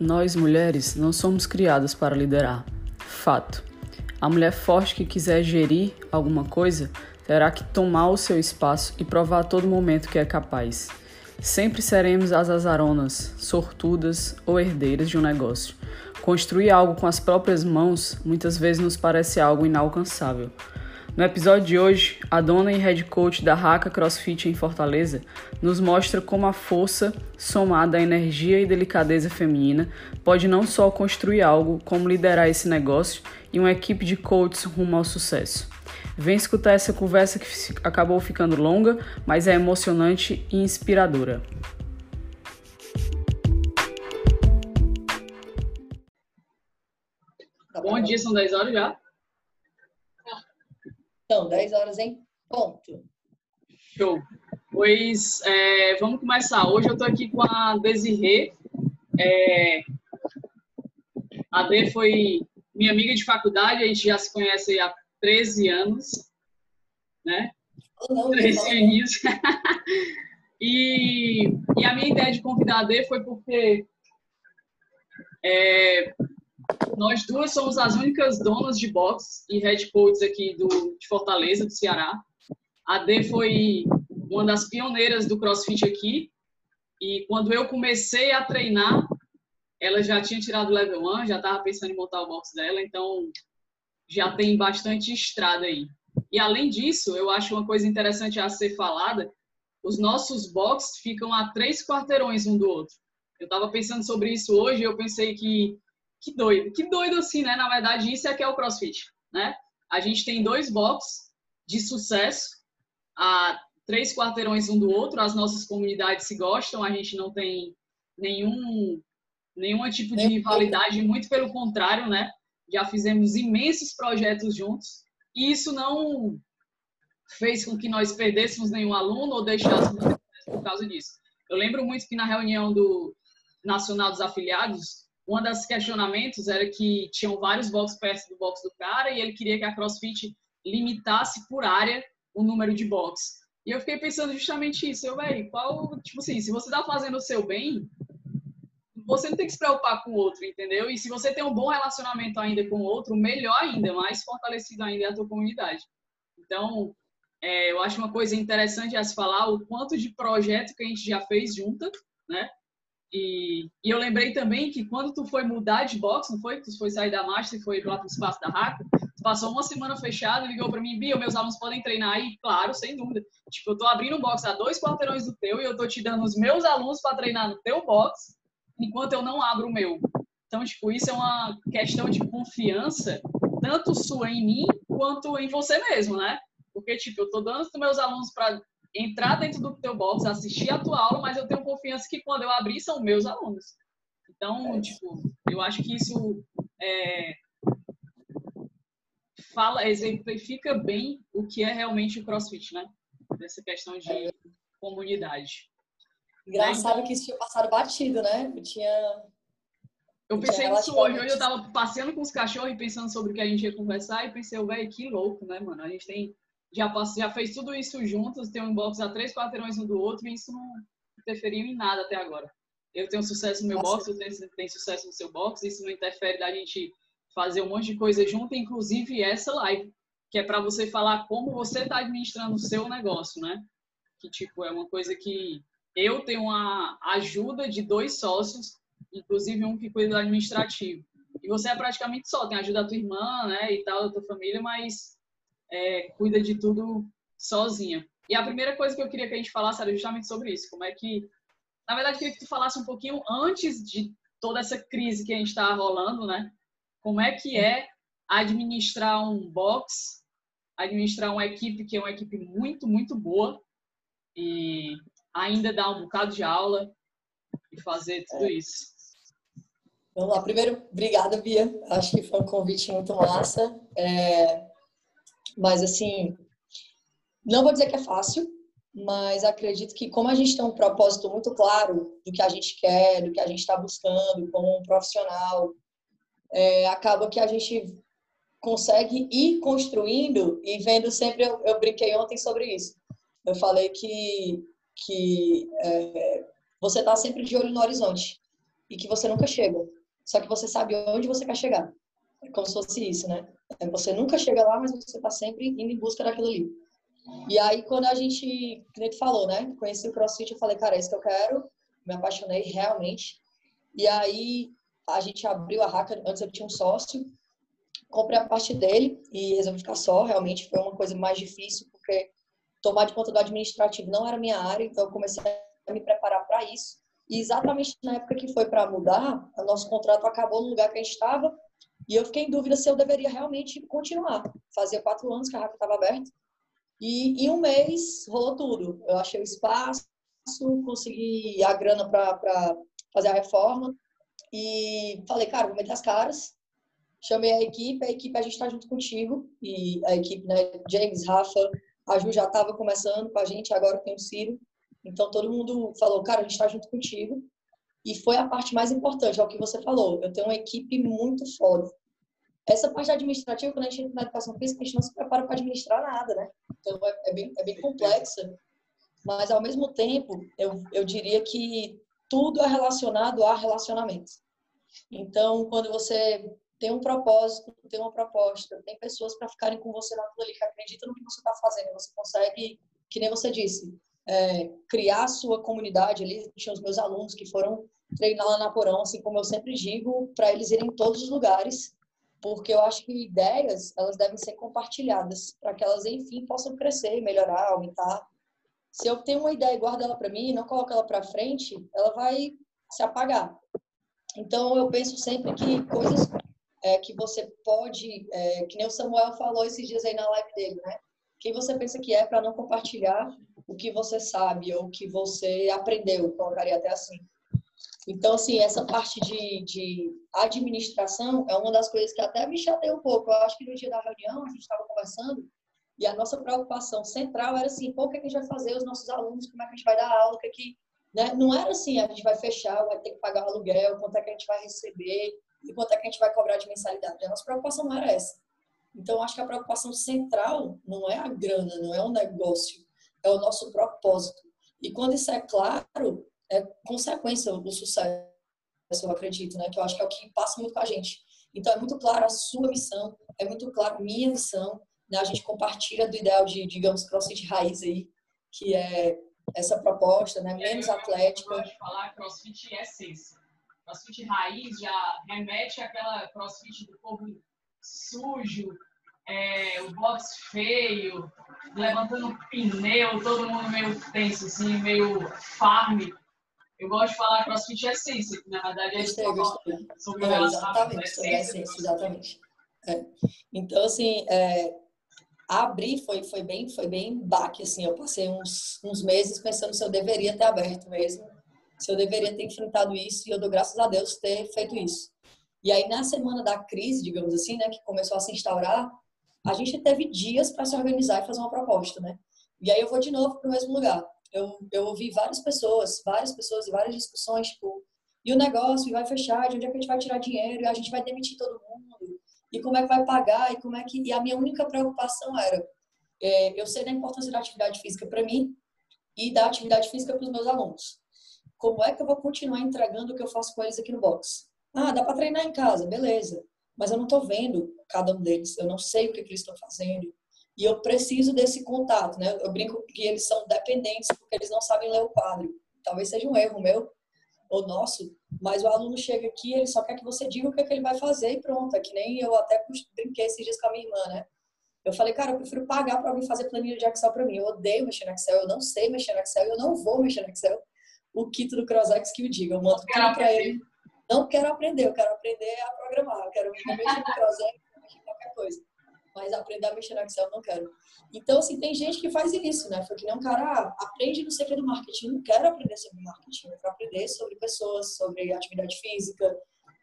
Nós mulheres não somos criadas para liderar. Fato. A mulher forte que quiser gerir alguma coisa terá que tomar o seu espaço e provar a todo momento que é capaz. Sempre seremos as azaronas, sortudas ou herdeiras de um negócio. Construir algo com as próprias mãos muitas vezes nos parece algo inalcançável. No episódio de hoje, a dona e head coach da Raca CrossFit em Fortaleza nos mostra como a força, somada à energia e delicadeza feminina, pode não só construir algo, como liderar esse negócio e uma equipe de coaches rumo ao sucesso. Vem escutar essa conversa que acabou ficando longa, mas é emocionante e inspiradora. Bom dia, são 10 horas já. Então, 10 horas em ponto. Show. Pois é, vamos começar. Hoje eu estou aqui com a Desirê. É, a D foi minha amiga de faculdade, a gente já se conhece há 13 anos, né? Não, 13 anos. e, e a minha ideia de convidar a D foi porque é, nós duas somos as únicas donas de box e head coaches aqui do, de Fortaleza, do Ceará. A D foi uma das pioneiras do CrossFit aqui. E quando eu comecei a treinar, ela já tinha tirado o level 1, já estava pensando em montar o box dela, então já tem bastante estrada aí. E além disso, eu acho uma coisa interessante a ser falada, os nossos boxes ficam a três quarteirões um do outro. Eu estava pensando sobre isso hoje eu pensei que que doido, que doido assim, né? Na verdade, isso é que é o CrossFit, né? A gente tem dois boxes de sucesso, a três quarteirões um do outro, as nossas comunidades se gostam, a gente não tem nenhum nenhum tipo de rivalidade, muito pelo contrário, né? Já fizemos imensos projetos juntos e isso não fez com que nós perdêssemos nenhum aluno ou deixássemos por causa disso. Eu lembro muito que na reunião do Nacional dos Afiliados, uma das questionamentos era que tinham vários boxes perto do box do cara e ele queria que a CrossFit limitasse por área o número de boxes. E eu fiquei pensando justamente isso, eu, velho, qual, tipo assim, se você tá fazendo o seu bem, você não tem que se preocupar com o outro, entendeu? E se você tem um bom relacionamento ainda com o outro, melhor ainda, mais fortalecido ainda é a tua comunidade. Então, é, eu acho uma coisa interessante a se falar o quanto de projeto que a gente já fez junto, né? E, e, eu lembrei também que quando tu foi mudar de box, não foi? Tu foi sair da Master e foi lá para o espaço da Raca, tu passou uma semana fechado, ligou para mim, Bia, meus alunos podem treinar aí? Claro, sem dúvida. Tipo, eu tô abrindo um box a dois quarteirões do teu e eu tô te dando os meus alunos para treinar no teu box, enquanto eu não abro o meu. Então, tipo, isso é uma questão de confiança, tanto sua em mim, quanto em você mesmo, né? Porque, tipo, eu tô dando os meus alunos para entrar dentro do teu box, assistir a tua aula, mas eu tenho confiança que quando eu abrir são meus alunos. Então, é. tipo, eu acho que isso é, fala, exemplifica bem o que é realmente o CrossFit, né? Dessa questão de é. comunidade. Engraçado então, que isso tinha passado batido, né? Eu tinha. Eu pensei nisso hoje. Hoje eu tava passeando com os cachorros e pensando sobre o que a gente ia conversar e pensei, velho, que louco, né, mano? A gente tem já, passou, já fez tudo isso juntos, tem um box a três quarteirões um do outro e isso não interferiu em nada até agora. Eu tenho sucesso no meu Nossa. box, tem, tem sucesso no seu box, isso não interfere da gente fazer um monte de coisa junto, inclusive essa live, que é para você falar como você está administrando o seu negócio, né? Que, tipo, é uma coisa que eu tenho uma ajuda de dois sócios, inclusive um que cuida do administrativo. E você é praticamente só, tem ajuda da tua irmã, né, e tal, da tua família, mas é, cuida de tudo sozinha. E a primeira coisa que eu queria que a gente falasse era justamente sobre isso. Como é que. Na verdade, eu queria que tu falasse um pouquinho antes de toda essa crise que a gente está rolando, né? Como é que é administrar um box, administrar uma equipe que é uma equipe muito, muito boa e ainda dar um bocado de aula e fazer tudo é. isso. Vamos lá. Primeiro, obrigada, Bia. Acho que foi um convite muito massa. É, mas, assim, não vou dizer que é fácil, mas acredito que, como a gente tem um propósito muito claro do que a gente quer, do que a gente está buscando como um profissional, é, acaba que a gente consegue ir construindo e vendo sempre. Eu, eu brinquei ontem sobre isso. Eu falei que, que é, você está sempre de olho no horizonte. e que você nunca chega. Só que você sabe onde você quer chegar. É como se fosse isso, né? É, você nunca chega lá, mas você está sempre indo em busca daquilo ali. E aí, quando a gente, como tu falou, né? Conheci o CrossFit, eu falei, cara, é isso que eu quero. Me apaixonei realmente. E aí, a gente abriu a Haka, antes eu tinha um sócio, comprei a parte dele e resolvi ficar só. Realmente foi uma coisa mais difícil, porque tomar de conta do administrativo não era minha área, então eu comecei a me preparar para isso. E exatamente na época que foi para mudar, o nosso contrato acabou no lugar que a gente estava e eu fiquei em dúvida se eu deveria realmente continuar. Fazia quatro anos que a Rafa estava aberta e em um mês rolou tudo. Eu achei o espaço, consegui a grana para fazer a reforma e falei, cara, vou meter as caras. Chamei a equipe, a equipe a gente está junto contigo e a equipe, né, James, Rafa, a Ju já estava começando com a gente, agora tem o Ciro. Então todo mundo falou, cara, a gente está junto contigo. E foi a parte mais importante, é o que você falou. Eu tenho uma equipe muito foda. Essa parte administrativa, quando a gente entra na educação física, a gente não se prepara para administrar nada, né? Então é, é, bem, é bem complexa. Mas ao mesmo tempo, eu, eu diria que tudo é relacionado a relacionamentos. Então, quando você tem um propósito, tem uma proposta, tem pessoas para ficarem com você naquilo ali, que acreditam no que você está fazendo, você consegue, que nem você disse, é, criar a sua comunidade ali. Tinha os meus alunos que foram treinar lá na Porão, assim como eu sempre digo, para eles irem em todos os lugares, porque eu acho que ideias, elas devem ser compartilhadas, para que elas, enfim, possam crescer, melhorar, aumentar. Se eu tenho uma ideia e guardo ela para mim, não coloco ela para frente, ela vai se apagar. Então, eu penso sempre que coisas é, que você pode, é, que nem o Samuel falou esses dias aí na live dele, né? Quem você pensa que é para não compartilhar o que você sabe ou o que você aprendeu, colocaria até assim. Então, assim, essa parte de, de administração é uma das coisas que até me chateia um pouco. Eu acho que no dia da reunião a gente estava conversando e a nossa preocupação central era assim, pô, o que, é que a gente vai fazer, os nossos alunos, como é que a gente vai dar aula, o que, é que né? Não era assim, a gente vai fechar, vai ter que pagar o aluguel, quanto é que a gente vai receber e quanto é que a gente vai cobrar de mensalidade. A nossa preocupação não era essa. Então, acho que a preocupação central não é a grana, não é o negócio, é o nosso propósito. E quando isso é claro, é consequência do sucesso, eu acredito, né? Que eu acho que é o que passa muito com a gente. Então, é muito claro a sua missão, é muito claro minha missão, né? A gente compartilha do ideal de, digamos, crossfit raiz aí, que é essa proposta, né? Menos atlética. Eu falar crossfit é essência. Crossfit raiz já remete àquela crossfit do povo sujo, é, o box feio, levantando pneu, todo mundo meio tenso, assim, meio farm. Eu gosto de falar crossfit é essência, que na verdade é gostei, gostei. sobre é, Exatamente, sobre a essência, exatamente. É. Então, assim, é, abrir foi, foi bem foi bem baque, assim. Eu passei uns, uns meses pensando se eu deveria ter aberto mesmo, se eu deveria ter enfrentado isso, e eu dou graças a Deus ter feito isso. E aí, na semana da crise, digamos assim, né, que começou a se instaurar, a gente teve dias para se organizar e fazer uma proposta, né? E aí eu vou de novo para o mesmo lugar. Eu, eu ouvi várias pessoas, várias pessoas e várias discussões, tipo, e o negócio vai fechar, de onde é que a gente vai tirar dinheiro, e a gente vai demitir todo mundo, e como é que vai pagar, e como é que... E a minha única preocupação era, é, eu sei da importância da atividade física para mim e da atividade física para os meus alunos. Como é que eu vou continuar entregando o que eu faço com eles aqui no box? Ah, dá para treinar em casa, beleza mas eu não estou vendo cada um deles, eu não sei o que, que eles estão fazendo. E eu preciso desse contato, né? Eu brinco que eles são dependentes porque eles não sabem ler o quadro. Talvez seja um erro meu ou nosso, mas o aluno chega aqui, ele só quer que você diga o que, é que ele vai fazer e pronto. É que nem eu até brinquei esses dias com a minha irmã, né? Eu falei, cara, eu prefiro pagar para alguém fazer planilha de Excel para mim. Eu odeio mexer no Excel, eu não sei mexer no Excel, eu não vou mexer no Excel. O kit do CrossX que o diga, eu mando tudo para ele não quero aprender, eu quero aprender a programar, eu quero mexer no projeto, mexer em qualquer coisa. Mas aprender a mexer no Excel não quero. Então, assim, tem gente que faz isso, né? Foi que nem um cara, ah, aprende no segredo do marketing. Não quero aprender sobre marketing, eu quero aprender sobre pessoas, sobre atividade física.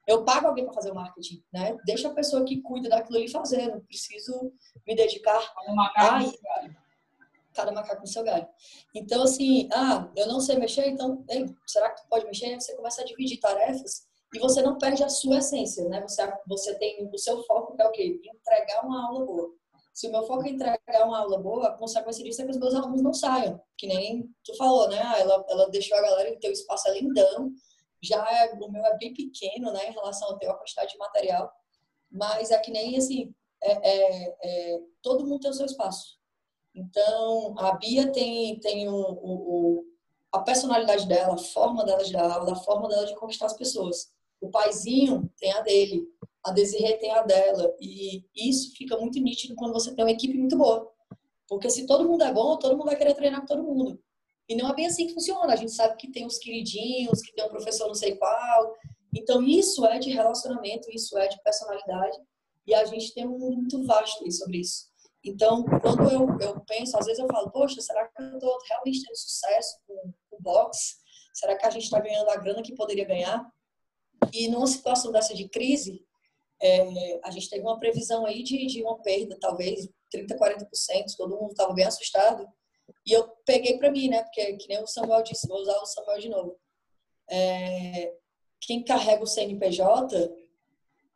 Eu pago alguém para fazer o marketing, né? Deixa a pessoa que cuida daquilo ali fazer, não preciso me dedicar a cada macaco no seu galho. Então, assim, ah, eu não sei mexer, então, ei, será que tu pode mexer? Você começa a dividir tarefas e você não perde a sua essência, né? Você, você tem o seu foco que é o quê? Entregar uma aula boa. Se o meu foco é entregar uma aula boa, a consequência disso é que os meus alunos não saiam. Que nem tu falou, né? Ah, ela, ela deixou a galera, o teu espaço é lindão, já é, o meu é bem pequeno, né, em relação ao teu, a quantidade de material, mas é que nem assim, é, é, é, todo mundo tem o seu espaço. Então, a Bia tem, tem o, a personalidade dela, a forma dela de dar aula, a forma dela de conquistar as pessoas. O paizinho tem a dele, a Desirê tem a dela. E isso fica muito nítido quando você tem uma equipe muito boa. Porque se todo mundo é bom, todo mundo vai querer treinar com todo mundo. E não é bem assim que funciona. A gente sabe que tem os queridinhos, que tem um professor não sei qual. Então, isso é de relacionamento, isso é de personalidade. E a gente tem um mundo muito vasto sobre isso. Então, quando eu, eu penso, às vezes eu falo, poxa, será que eu estou realmente tendo sucesso com o boxe? Será que a gente está ganhando a grana que poderia ganhar? E numa situação dessa de crise, é, a gente teve uma previsão aí de, de uma perda, talvez 30%, 40%, todo mundo estava bem assustado. E eu peguei para mim, né? Porque, que nem o Samuel disse, vou usar o Samuel de novo. É, quem carrega o CNPJ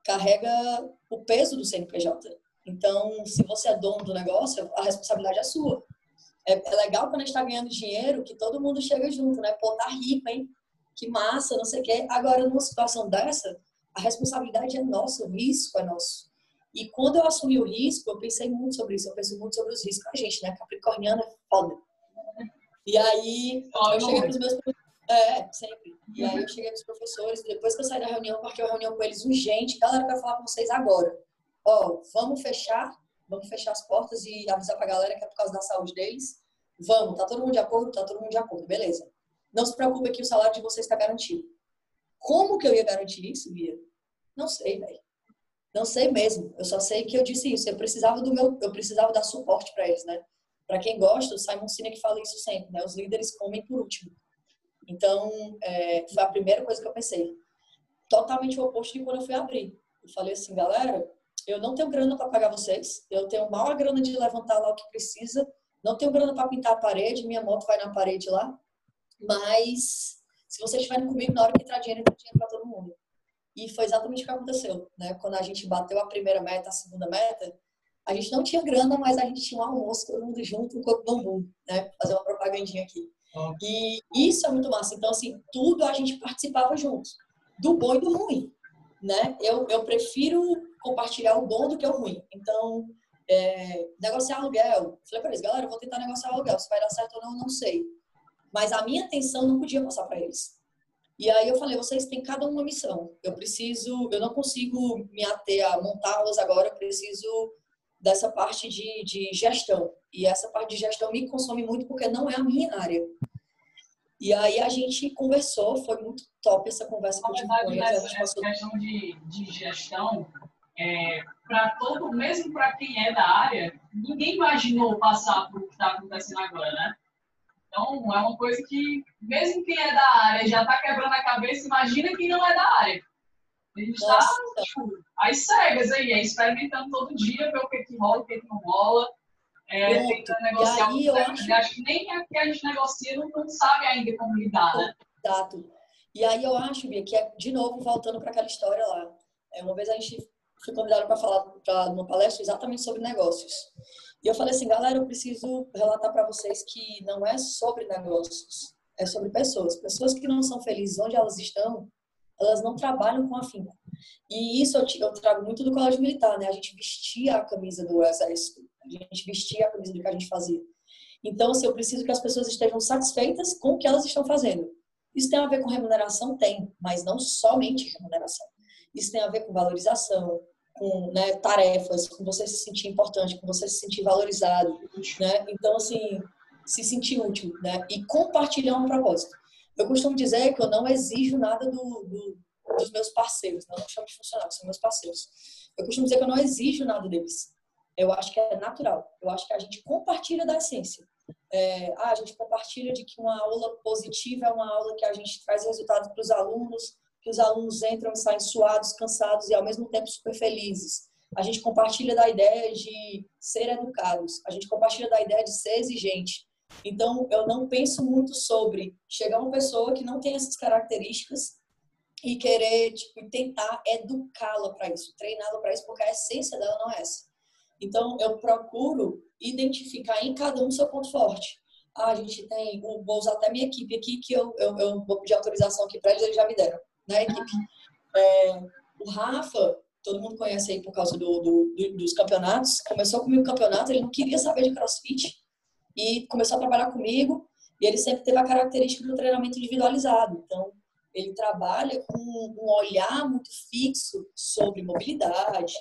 carrega o peso do CNPJ. Então, se você é dono do negócio, a responsabilidade é sua. É, é legal quando a gente está ganhando dinheiro que todo mundo chega junto, né? Pô, tá rico, hein? Que massa, não sei o quê. Agora, numa situação dessa, a responsabilidade é nossa, o risco é nosso. E quando eu assumi o risco, eu pensei muito sobre isso, eu penso muito sobre os riscos. A gente, né? Capricorniana é foda. E aí, eu cheguei pros meus é, sempre. E aí eu cheguei pros professores, depois que eu saí da reunião, marquei uma reunião com eles urgente. Galera, eu quero falar com vocês agora. Ó, vamos fechar, vamos fechar as portas e avisar pra galera que é por causa da saúde deles. Vamos, tá todo mundo de acordo? Tá todo mundo de acordo, beleza. Não se preocupe que o salário de vocês está garantido. Como que eu ia garantir isso, Bia? Não sei, velho. Não sei mesmo. Eu só sei que eu disse isso. Eu precisava do meu, eu precisava dar suporte para eles, né? Para quem gosta, o Simon Sinek fala isso sempre, né? Os líderes comem por último. Então, é, foi a primeira coisa que eu pensei. Totalmente o oposto de quando eu fui abrir. Eu falei assim, galera, eu não tenho grana para pagar vocês. Eu tenho mal a grana de levantar lá o que precisa. Não tenho grana para pintar a parede. Minha moto vai na parede lá. Mas se vocês estiverem comigo, na hora que entrar dinheiro, entra dinheiro para todo mundo. E foi exatamente o que aconteceu, né? Quando a gente bateu a primeira meta, a segunda meta, a gente não tinha grana, mas a gente tinha um almoço, todo mundo junto, um coco bambu, né? Fazer uma propagandinha aqui. E isso é muito massa. Então, assim, tudo a gente participava junto. Do bom e do ruim, né? Eu, eu prefiro compartilhar o bom do que o ruim. Então, é, negociar aluguel. Falei para eles, galera, eu vou tentar negociar aluguel. Se vai dar certo ou não, não sei. Mas a minha atenção não podia passar para eles. E aí eu falei, vocês têm cada uma missão. Eu preciso, eu não consigo me ater a montá-las agora, eu preciso dessa parte de, de gestão. E essa parte de gestão me consome muito porque não é a minha área. E aí a gente conversou, foi muito top essa conversa o verdade, essa, passou... questão de, de gestão, é, para todo, mesmo para quem é da área, ninguém imaginou passar por o que está acontecendo agora, né? Então, é uma coisa que, mesmo quem é da área já está quebrando a cabeça, imagina quem não é da área. A gente está tipo, às cegas aí, é, experimentando todo dia, ver o que, que rola, o que, que não rola. É, tentando negociar. Aí, eu acho... acho que nem a que a gente negocia não, não sabe ainda como lidar, né? Exato. E aí eu acho, Bia, que é, de novo, voltando para aquela história lá. É, uma vez a gente foi convidado para falar pra, numa palestra exatamente sobre negócios. E eu falei assim, galera, eu preciso relatar para vocês que não é sobre negócios, é sobre pessoas. Pessoas que não são felizes onde elas estão, elas não trabalham com afinco. E isso eu, trago muito do colégio militar, né? A gente vestia a camisa do exército, a gente vestia a camisa do que a gente fazia. Então, assim, eu preciso que as pessoas estejam satisfeitas com o que elas estão fazendo. Isso tem a ver com remuneração? Tem, mas não somente remuneração. Isso tem a ver com valorização, com né, tarefas, com você se sentir importante, com você se sentir valorizado, né? Então, assim, se sentir útil, né? E compartilhar um propósito. Eu costumo dizer que eu não exijo nada do, do, dos meus parceiros, não, não chamo de funcionários, são meus parceiros. Eu costumo dizer que eu não exijo nada deles. Eu acho que é natural. Eu acho que a gente compartilha da essência. É, ah, a gente compartilha de que uma aula positiva é uma aula que a gente traz resultados para os alunos, que os alunos entram e saem suados, cansados e ao mesmo tempo super felizes. A gente compartilha da ideia de ser educados, a gente compartilha da ideia de ser exigente. Então, eu não penso muito sobre chegar uma pessoa que não tem essas características e querer tipo, tentar educá-la para isso, treiná-la para isso, porque a essência dela não é essa. Então, eu procuro identificar em cada um seu ponto forte. Ah, a gente tem, vou usar até minha equipe aqui, que eu, eu, eu vou pedir autorização aqui para eles, eles já me deram, né, equipe? É, o Rafa, todo mundo conhece aí por causa do, do, do, dos campeonatos, começou comigo o campeonato, ele não queria saber de crossfit e começou a trabalhar comigo e ele sempre teve a característica do treinamento individualizado. Então, ele trabalha com um olhar muito fixo sobre mobilidade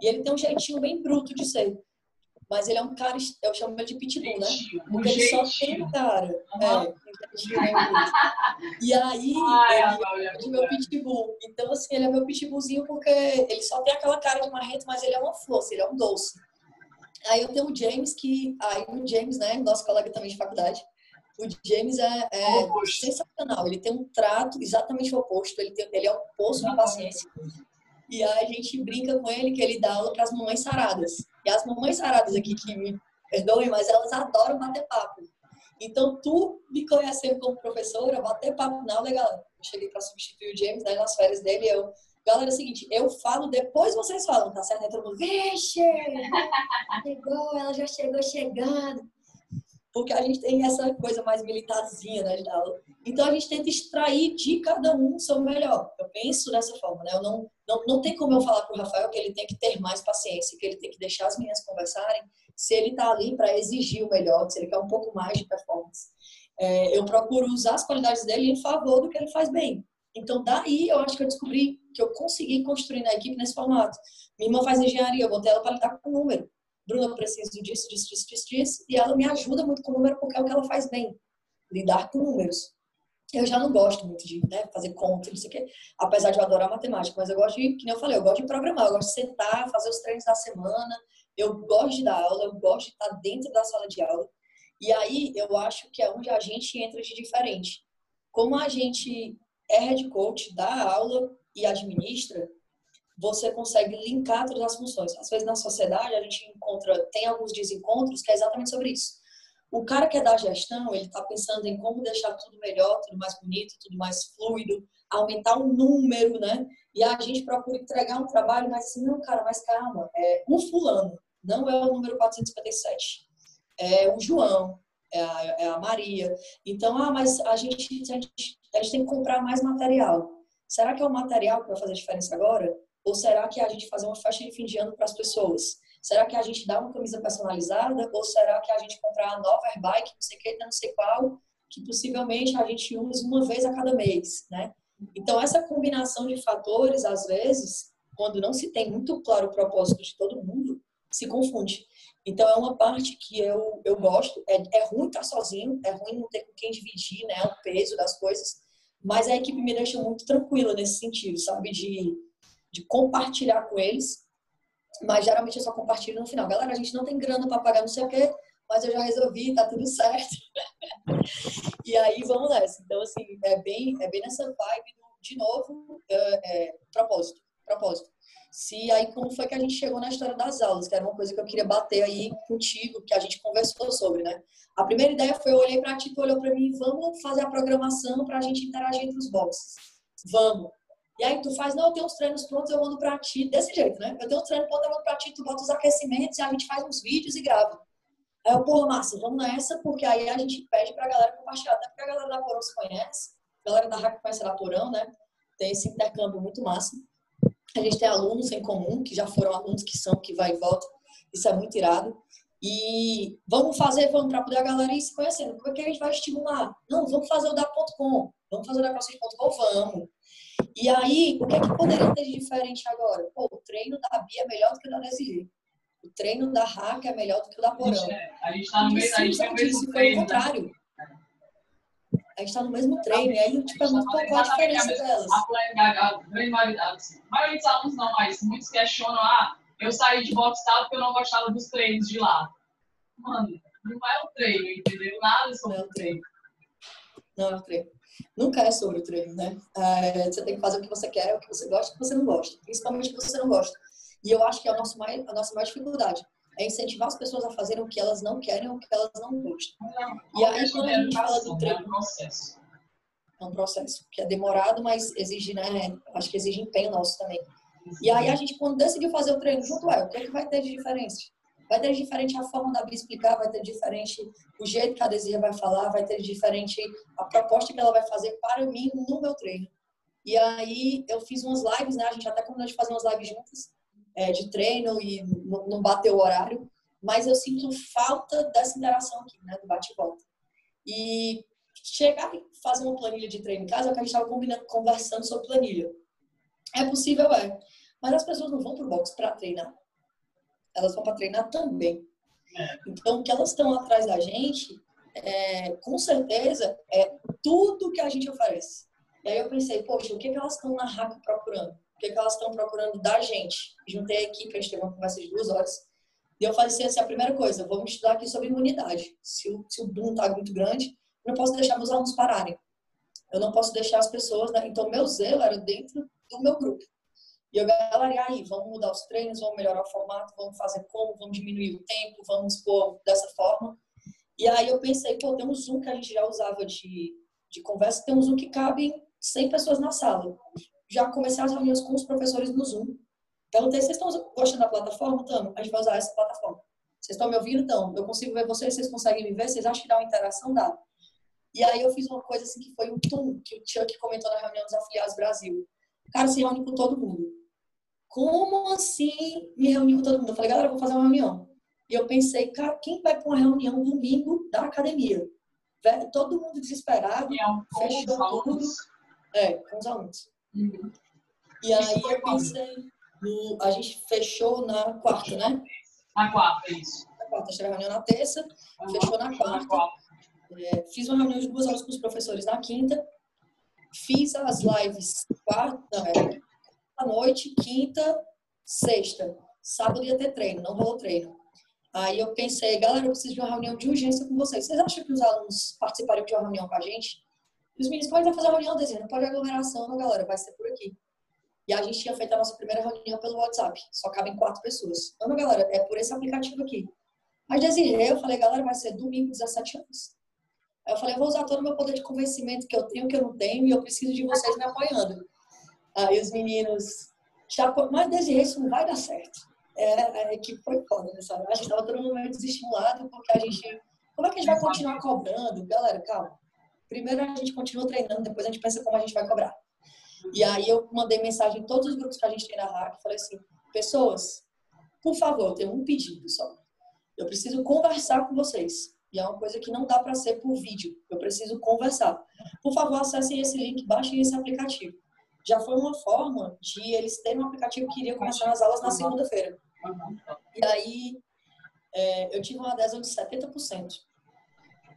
e ele tem um jeitinho bem bruto de ser. Mas ele é um cara, eu chamo ele de pitbull, né? Porque ele só tem um cara. É, e aí, ele é meu pitbull. Então, assim, ele é meu pitbullzinho porque ele só tem aquela cara de marrento, mas ele é uma força, ele é um doce. Aí eu tenho o James, que. Aí o James, né? Nosso colega também de faculdade. O James é, é sensacional. Ele tem um trato exatamente oposto. Ele, tem, ele é um poço de paciência. E aí a gente brinca com ele que ele dá aula para as mamães saradas. E as mamães saradas aqui, que me perdoem, mas elas adoram bater papo. Então, tu me conhecendo como professora, bater papo na aula, galera. Eu cheguei para substituir o James, né, nas férias dele, eu... Galera, é o seguinte, eu falo, depois vocês falam, tá certo? Aí todo vixe, chegou, ela já chegou chegando porque a gente tem essa coisa mais militarzinha né. Então a gente tenta extrair de cada um o seu melhor. Eu penso dessa forma, né? Eu não, não, não tem como eu falar para o Rafael que ele tem que ter mais paciência, que ele tem que deixar as meninas conversarem, se ele está ali para exigir o melhor, se ele quer um pouco mais de performance. É, eu procuro usar as qualidades dele em favor do que ele faz bem. Então, daí eu acho que eu descobri que eu consegui construir na equipe nesse formato. Minha irmã faz engenharia, eu botei ela para lidar com o número. Bruna, eu preciso disso, disso, disso, disso, disso. E ela me ajuda muito com o número porque é o que ela faz bem, lidar com números. Eu já não gosto muito de né, fazer conta, não sei o quê, apesar de eu adorar matemática, mas eu gosto de, que eu falei, eu gosto de programar, eu gosto de sentar, fazer os treinos da semana, eu gosto de dar aula, eu gosto de estar dentro da sala de aula. E aí eu acho que é onde a gente entra de diferente. Como a gente é head coach, dá aula e administra, você consegue linkar todas as funções. Às vezes na sociedade a gente encontra, tem alguns desencontros que é exatamente sobre isso. O cara que é da gestão, ele está pensando em como deixar tudo melhor, tudo mais bonito, tudo mais fluido, aumentar o número, né? E a gente procura entregar um trabalho, mas assim, não, cara, mas calma, é o fulano, não é o número 457, é o João, é a, é a Maria. Então, ah, mas a gente, a gente, a gente tem que comprar mais material. Será que é o material que vai fazer diferença agora? Ou será que a gente fazer uma festa de fim de ano para as pessoas? Será que a gente dá uma camisa personalizada? Ou será que a gente comprar a nova airbike, não sei que, não sei qual, que possivelmente a gente use uma vez a cada mês, né? Então, essa combinação de fatores, às vezes, quando não se tem muito claro o propósito de todo mundo, se confunde. Então, é uma parte que eu, eu gosto. É, é ruim estar sozinho, é ruim não ter com quem dividir né, o peso das coisas, mas a equipe me deixa muito tranquila nesse sentido, sabe? De de compartilhar com eles, mas geralmente eu só compartilho no final. Galera, a gente não tem grana para pagar não sei o quê, mas eu já resolvi, tá tudo certo. e aí vamos nessa. Então, assim, é bem, é bem nessa vibe, de novo, é, é, propósito, propósito. Se aí como foi que a gente chegou na história das aulas, que era uma coisa que eu queria bater aí contigo, que a gente conversou sobre, né? A primeira ideia foi eu olhei para ti, tu olhou para mim, vamos fazer a programação para a gente interagir entre os boxes. Vamos. E aí tu faz, não, eu tenho os treinos prontos, eu mando pra ti, desse jeito, né? Eu tenho os treinos prontos, eu mando pra ti, tu bota os aquecimentos e a gente faz uns vídeos e grava. Aí eu, porra, massa, vamos nessa, porque aí a gente pede pra galera compartilhar, até porque a galera da Porão se conhece, a galera da Hack conhece a Porão, né? Tem esse intercâmbio muito massa. A gente tem alunos em comum, que já foram alunos que são, que vai e volta. Isso é muito irado. E vamos fazer, vamos para poder a galera ir se conhecendo. Como é que a gente vai estimular? Não, vamos fazer o da.com. Vamos fazer o da? Vamos. E aí, o que é que poderia ter de diferente agora? Pô, o treino da Bia é melhor do que o da DSG. O treino da Hack é melhor do que o da Porão. A gente está no, gente tá no mesmo treino. O contrário. Né? A gente está no mesmo treino. E aí, tipo, é muito qual a diferença delas. A grande maioria, a maioria dos alunos não, mas muitos questionam, ah, eu saí de boxe tal porque eu não gostava dos treinos de lá. Mano, não é o treino, entendeu? Nada sobre o treino. Não é o treino nunca é sobre o treino, né? É, você tem que fazer o que você quer, o que você gosta, o que você não gosta, principalmente o que você não gosta. E eu acho que é a nossa mais, a nossa mais dificuldade é incentivar as pessoas a fazerem o que elas não querem ou o que elas não gostam. e aí quando a gente fala do treino, é um processo. É um processo que é demorado, mas exige, né? Acho que exige empenho nosso também. E aí a gente quando decidiu fazer o treino junto, é, o que é que vai ter de diferença? Vai ter diferente a forma da Bia explicar, vai ter diferente o jeito que a Desirra vai falar, vai ter diferente a proposta que ela vai fazer para mim no meu treino. E aí eu fiz umas lives, né? A gente até combinou de fazer umas lives juntas, é, de treino e não bateu o horário. Mas eu sinto falta dessa interação aqui, né? Do bate-volta. E chegar e fazer uma planilha de treino em casa é o que a gente estava conversando sobre planilha. É possível, é. Mas as pessoas não vão para o box para treinar. Elas vão para treinar também. Então, o que elas estão atrás da gente, é, com certeza, é tudo que a gente oferece. E aí eu pensei, poxa, o que, que elas estão na RACA procurando? O que, que elas estão procurando da gente? Juntei a equipe, a gente teve uma conversa de duas horas. E eu falei assim, assim, a primeira coisa, vamos estudar aqui sobre imunidade. Se o, se o boom está muito grande, eu não posso deixar meus alunos pararem. Eu não posso deixar as pessoas... Né? Então, meu zelo era dentro do meu grupo. E eu, galera, e aí, vamos mudar os treinos, vamos melhorar o formato, vamos fazer como, vamos diminuir o tempo, vamos pôr dessa forma. E aí eu pensei, pô, tem um Zoom que a gente já usava de, de conversa, tem um Zoom que cabe 100 pessoas na sala. Já comecei as reuniões com os professores no Zoom. Perguntei, vocês estão gostando da plataforma? Estamos. A gente vai usar essa plataforma. Vocês estão me ouvindo? Então, eu consigo ver vocês, vocês conseguem me ver? Vocês acham que dá uma interação? Dá. E aí eu fiz uma coisa assim que foi um tum, que o Chuck comentou na reunião dos afiliados Brasil. O cara se reúne com todo mundo. Como assim me reunir com todo mundo? Eu falei, galera, eu vou fazer uma reunião. E eu pensei, cara, quem vai para uma reunião domingo da academia? Todo mundo desesperado, fechou tudo. É, com os alunos. Uhum. E aí eu pensei, no, a gente fechou na quarta, né? Na quarta, isso. Na quarta, a gente teve reunião na terça, uhum. fechou na quarta. Na quarta. É, fiz uma reunião de duas horas com os professores na quinta. Fiz as lives quarta, não, é, à noite, quinta, sexta. Sábado ia ter treino, não rolou treino. Aí eu pensei, galera, eu preciso de uma reunião de urgência com vocês. Vocês acham que os alunos participariam de uma reunião com a gente? E os meninos, pode fazer a reunião, desenho, não pode aglomeração, não, galera, vai ser por aqui. E a gente tinha feito a nossa primeira reunião pelo WhatsApp. Só cabem quatro pessoas. Não, galera, é por esse aplicativo aqui. Mas desenhei, eu falei, galera, vai ser domingo, 17 anos. Aí eu falei, eu vou usar todo o meu poder de convencimento que eu tenho, que eu não tenho, e eu preciso de vocês me apoiando. Aí os meninos, já, mas Desirê, isso não vai dar certo. É, a equipe foi foda nessa hora. A gente estava todo mundo desestimulado, porque a gente. Como é que a gente vai continuar cobrando? Galera, calma. Primeiro a gente continua treinando, depois a gente pensa como a gente vai cobrar. E aí eu mandei mensagem em todos os grupos que a gente tem na RAC, falei assim, pessoas, por favor, eu tenho um pedido só. Eu preciso conversar com vocês. E é uma coisa que não dá para ser por vídeo. Eu preciso conversar. Por favor, acessem esse link, baixem esse aplicativo já foi uma forma de eles terem um aplicativo que iria começar as aulas na segunda-feira. E aí é, eu tive uma adesão de 70%.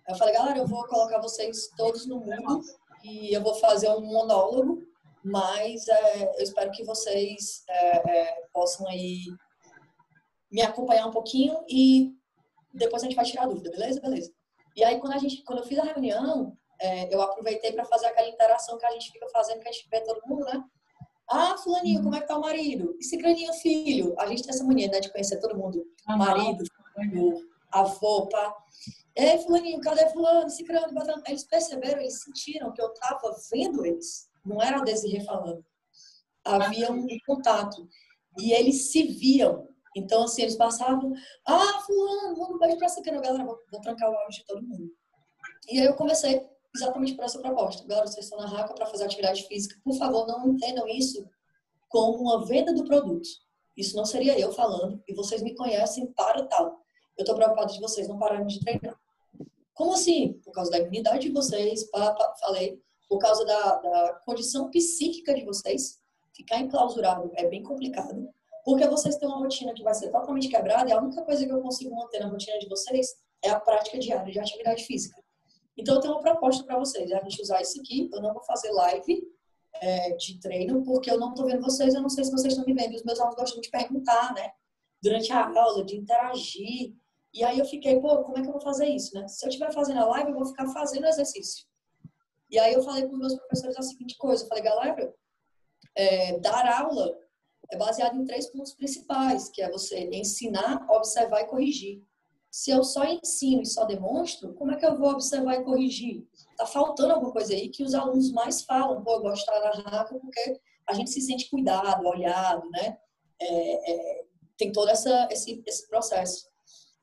Eu falei, galera, eu vou colocar vocês todos no mundo e eu vou fazer um monólogo, mas é, eu espero que vocês é, é possam aí me acompanhar um pouquinho e depois a gente vai tirar a dúvida, beleza? Beleza. E aí quando a gente, quando eu fiz a reunião, é, eu aproveitei para fazer aquela interação que a gente fica fazendo, que a gente vê todo mundo, né? Ah, fulaninho, como é que tá o marido? E ciclaninho, filho? A gente tem essa mania, né, de conhecer todo mundo. Uhum. Marido, filho, avô, pá. Ei, fulaninho, cadê fulano? Ciclano, batendo. Eles perceberam, eles sentiram que eu tava vendo eles. Não era a Desirê falando. Havia um contato. E eles se viam. Então, assim, eles passavam, ah, fulano, manda um beijo pra ciclano. Galera, vou, vou trancar o áudio de todo mundo. E aí eu comecei exatamente por essa proposta. Galera, vocês estão na RACA para fazer atividade física. Por favor, não entendam isso como uma venda do produto. Isso não seria eu falando e vocês me conhecem para tal. Eu estou preocupado de vocês não pararem de treinar. Como assim? Por causa da imunidade de vocês, pá, pá, falei, por causa da, da condição psíquica de vocês. Ficar enclausurado é bem complicado, porque vocês têm uma rotina que vai ser totalmente quebrada e a única coisa que eu consigo manter na rotina de vocês é a prática diária de atividade física. Então, eu tenho uma proposta para vocês, é a gente usar isso aqui. Eu não vou fazer live é, de treino, porque eu não estou vendo vocês, eu não sei se vocês estão me vendo. Os meus alunos gostam de perguntar, né? Durante a aula, de interagir. E aí eu fiquei, pô, como é que eu vou fazer isso, né? Se eu estiver fazendo a live, eu vou ficar fazendo exercício. E aí eu falei com meus professores a seguinte coisa, eu falei, galera, é, dar aula é baseado em três pontos principais, que é você ensinar, observar e corrigir. Se eu só ensino e só demonstro, como é que eu vou observar e corrigir? Tá faltando alguma coisa aí que os alunos mais falam, pô, eu gosto na RACA porque a gente se sente cuidado, olhado, né? É, é, tem todo essa, esse, esse processo.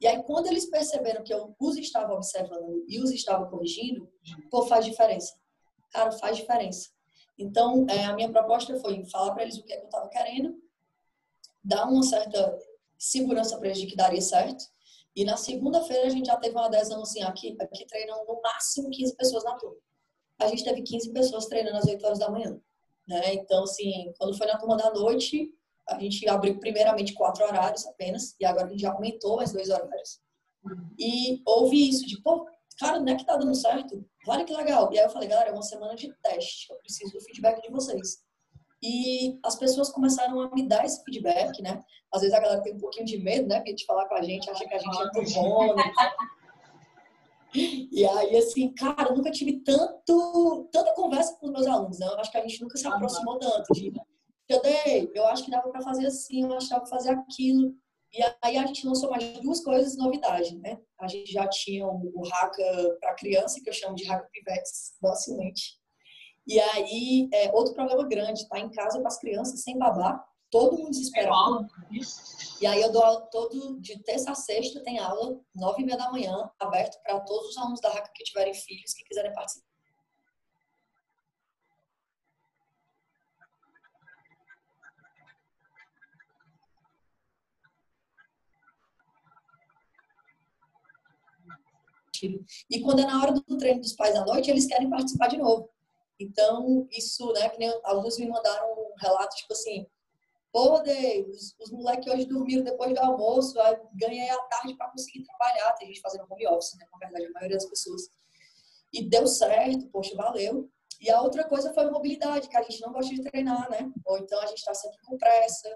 E aí, quando eles perceberam que eu os estava observando e os estava corrigindo, pô, faz diferença. Cara, faz diferença. Então, é, a minha proposta foi falar para eles o que, é que eu estava querendo, dar uma certa segurança para eles de que daria certo. E na segunda-feira a gente já teve uma adesão assim, aqui, aqui treinam no máximo 15 pessoas na turma. A gente teve 15 pessoas treinando às 8 horas da manhã. Né? Então, assim, quando foi na turma da noite, a gente abriu primeiramente quatro horários apenas, e agora a gente já aumentou mais dois horários. E houve isso de, pô, cara, não é que tá dando certo? Olha que legal. E aí eu falei, galera, é uma semana de teste, eu preciso do feedback de vocês. E as pessoas começaram a me dar esse feedback, né? Às vezes a galera tem um pouquinho de medo, né? De falar com a gente, acha que a gente é muito bom, né? E aí, assim, cara, eu nunca tive tanto, tanta conversa com os meus alunos, né? Eu acho que a gente nunca se aproximou tanto de eu dei, eu acho que dava para fazer assim, eu acho que dava para fazer aquilo. E aí a gente lançou mais duas coisas novidade, né? A gente já tinha o, o Haka para criança, que eu chamo de Haka Pivetes, docilmente. E aí, é, outro problema grande, tá em casa com as crianças sem babá, todo mundo desesperado. E aí eu dou aula todo, de terça a sexta tem aula, nove e meia da manhã, aberto para todos os alunos da Haka que tiverem filhos, que quiserem participar. E quando é na hora do treino dos pais à noite, eles querem participar de novo. Então, isso, né, que nem alguns me mandaram um relato, tipo assim, pô, os, os moleques hoje dormiram depois do almoço, ganhei a tarde para conseguir trabalhar. Tem gente fazendo home office, né, na verdade, a maioria das pessoas. E deu certo, poxa, valeu. E a outra coisa foi a mobilidade, que a gente não gosta de treinar, né? Ou então a gente está sempre com pressa.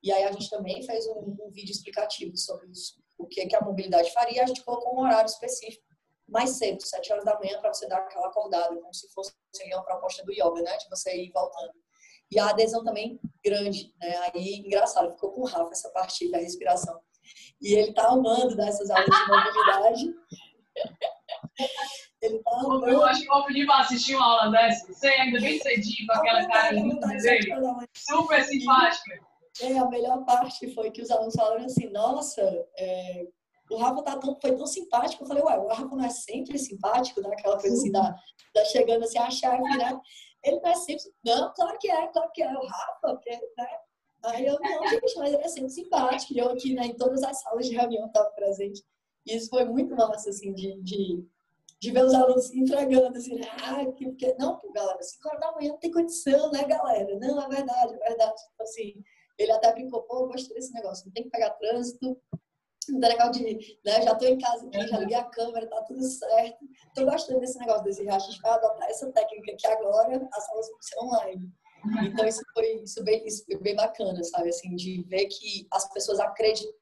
E aí a gente também fez um, um vídeo explicativo sobre isso, o que, que a mobilidade faria. A gente colocou um horário específico mais cedo, 7 horas da manhã, para você dar aquela acordada, como se fosse uma proposta do yoga, né? De você ir voltando. E a adesão também grande, né? Aí, engraçado, ficou com o Rafa essa parte da respiração. E ele tá amando dessas aulas de mobilidade. ele tá amando. Eu acho que vou pedir para assistir uma aula dessa. Você ainda bem cedinho, com aquela cara dele. Super simpática. E, é, a melhor parte foi que os alunos falaram assim, nossa, é, o Rafa tá tão, foi tão simpático. Eu falei, ué, o Rafa não é sempre simpático, né? Aquela coisa assim, da, da chegando assim, a chave, né? Ele não é sempre. Não, claro que é, claro que é. O Rafa, porque, né? Aí eu, não, gente, mas ele é sempre simpático. E eu aqui, né, em todas as salas de reunião estava presente. E isso foi muito massa, assim, de, de, de ver os alunos entregando, assim? Ah, porque, não, galera, 5 horas da manhã não tem condição, né, galera? Não, é verdade, é verdade. Tipo assim, ele até brincou, pô, eu gostei desse negócio, não tem que pegar trânsito, não legal de, né, já tô em casa aqui, já liguei a câmera, tá tudo certo. Tô gostando desse negócio, desse reacho, a gente vai adotar essa técnica que agora as aulas vão ser online. Então isso foi, isso bem, isso foi bem bacana, sabe, assim, de ver que as pessoas acreditam,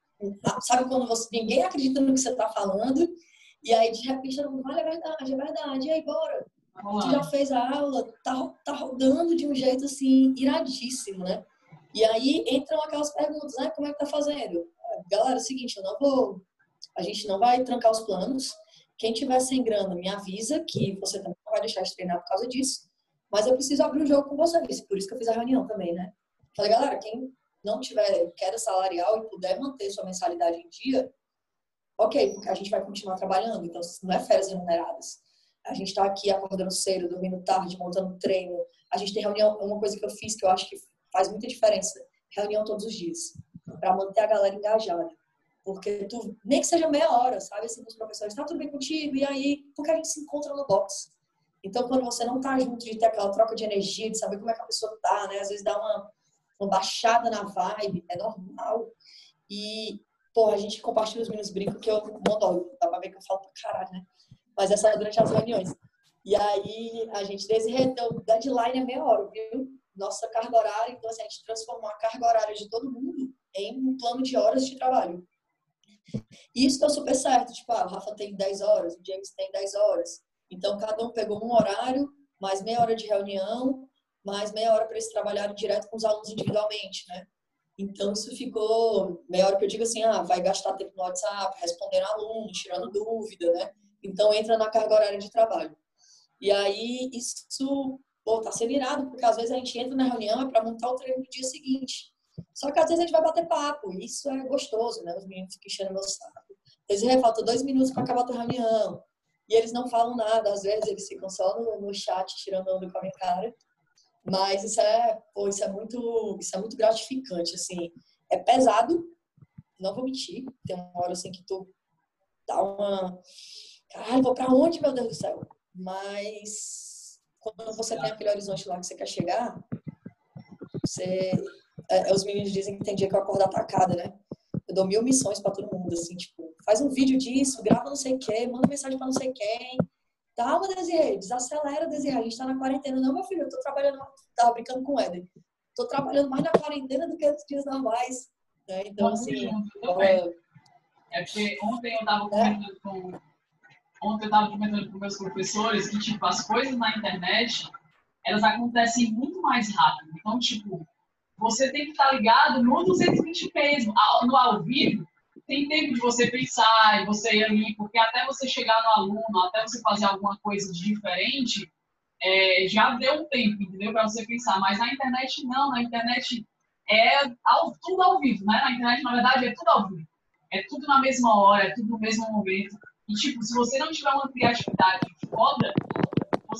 sabe quando você, ninguém acredita no que você tá falando, e aí de repente todo mundo, vale, é verdade, é verdade, e aí bora. Você já fez a aula, tá, tá rodando de um jeito assim, iradíssimo, né? E aí entram aquelas perguntas, né? Como é que tá fazendo? Galera, é o seguinte, eu não vou, a gente não vai trancar os planos. Quem tiver sem grana, me avisa que você também não vai deixar de treinar por causa disso. Mas eu preciso abrir o jogo com vocês, por isso que eu fiz a reunião também, né? Falei, galera, quem não tiver queda salarial e puder manter sua mensalidade em dia, ok, porque a gente vai continuar trabalhando, então não é férias remuneradas. A gente está aqui acordando cedo, dormindo tarde, montando treino. A gente tem reunião, uma coisa que eu fiz que eu acho que faz muita diferença, reunião todos os dias para manter a galera engajada. Porque tu, nem que seja meia hora, sabe? Assim, os professores, tá tudo bem contigo? E aí, porque a gente se encontra no box. Então, quando você não tá junto de ter aquela troca de energia, de saber como é que a pessoa tá, né? Às vezes dá uma, uma baixada na vibe, é normal. E, porra, a gente compartilha os meninos brincam que eu monólogo, dá pra ver que eu falo pra caralho, né? Mas essa é durante as reuniões. E aí, a gente desreteu, deadline é meia hora, viu? Nossa carga horária, então assim, a gente transformou a carga horária de todo mundo em um plano de horas de trabalho. E isso deu super certo. Tipo, ah, o Rafa tem 10 horas, o James tem 10 horas. Então, cada um pegou um horário, mais meia hora de reunião, mais meia hora para eles trabalharem direto com os alunos individualmente, né? Então, isso ficou meia hora que eu digo assim, ah, vai gastar tempo no WhatsApp, respondendo aluno, tirando dúvida, né? Então, entra na carga horária de trabalho. E aí, isso, pô, tá sendo irado, porque às vezes a gente entra na reunião é para montar o treino do dia seguinte. Só que às vezes a gente vai bater papo, e isso é gostoso, né? Os meninos ficam enchendo meu saco. Desirê, falta dois minutos para acabar a tua reunião. E eles não falam nada, às vezes eles ficam só no, no chat tirando onda com a minha cara. Mas isso é, pô, isso é muito, isso é muito gratificante, assim. É pesado, não vou mentir. Tem uma hora assim que tu dá uma, caralho, vou para onde, meu Deus do céu? Mas quando você tem aquele horizonte lá que você quer chegar, você, é, os meninos dizem que tem dia que eu acordo atacada, né? Eu dou mil missões para todo mundo, assim, tipo, faz um vídeo disso, grava não sei o quê, manda mensagem para não sei quem. Calma, Desirê, desacelera, Desirê, a gente tá na quarentena. Não, meu filho, eu tô trabalhando, tava brincando com o Éder. Tô trabalhando mais na quarentena do que nos dias normais. Né? Então, assim... É, é porque ontem eu tava é. comentando é. com... Ontem eu tava comentando com meus professores que, tipo, as coisas na internet, elas acontecem muito mais rápido. Então, tipo, você tem que estar ligado no 220 mesmo, no ao vivo, tem tempo de você pensar e você ir ali, porque até você chegar no aluno, até você fazer alguma coisa diferente, é, já deu um tempo, entendeu? Para você pensar. Mas na internet, não. Na internet é ao, tudo ao vivo, né? Na internet, na verdade, é tudo ao vivo. É tudo na mesma hora, é tudo no mesmo momento. E, tipo, se você não tiver uma criatividade foda,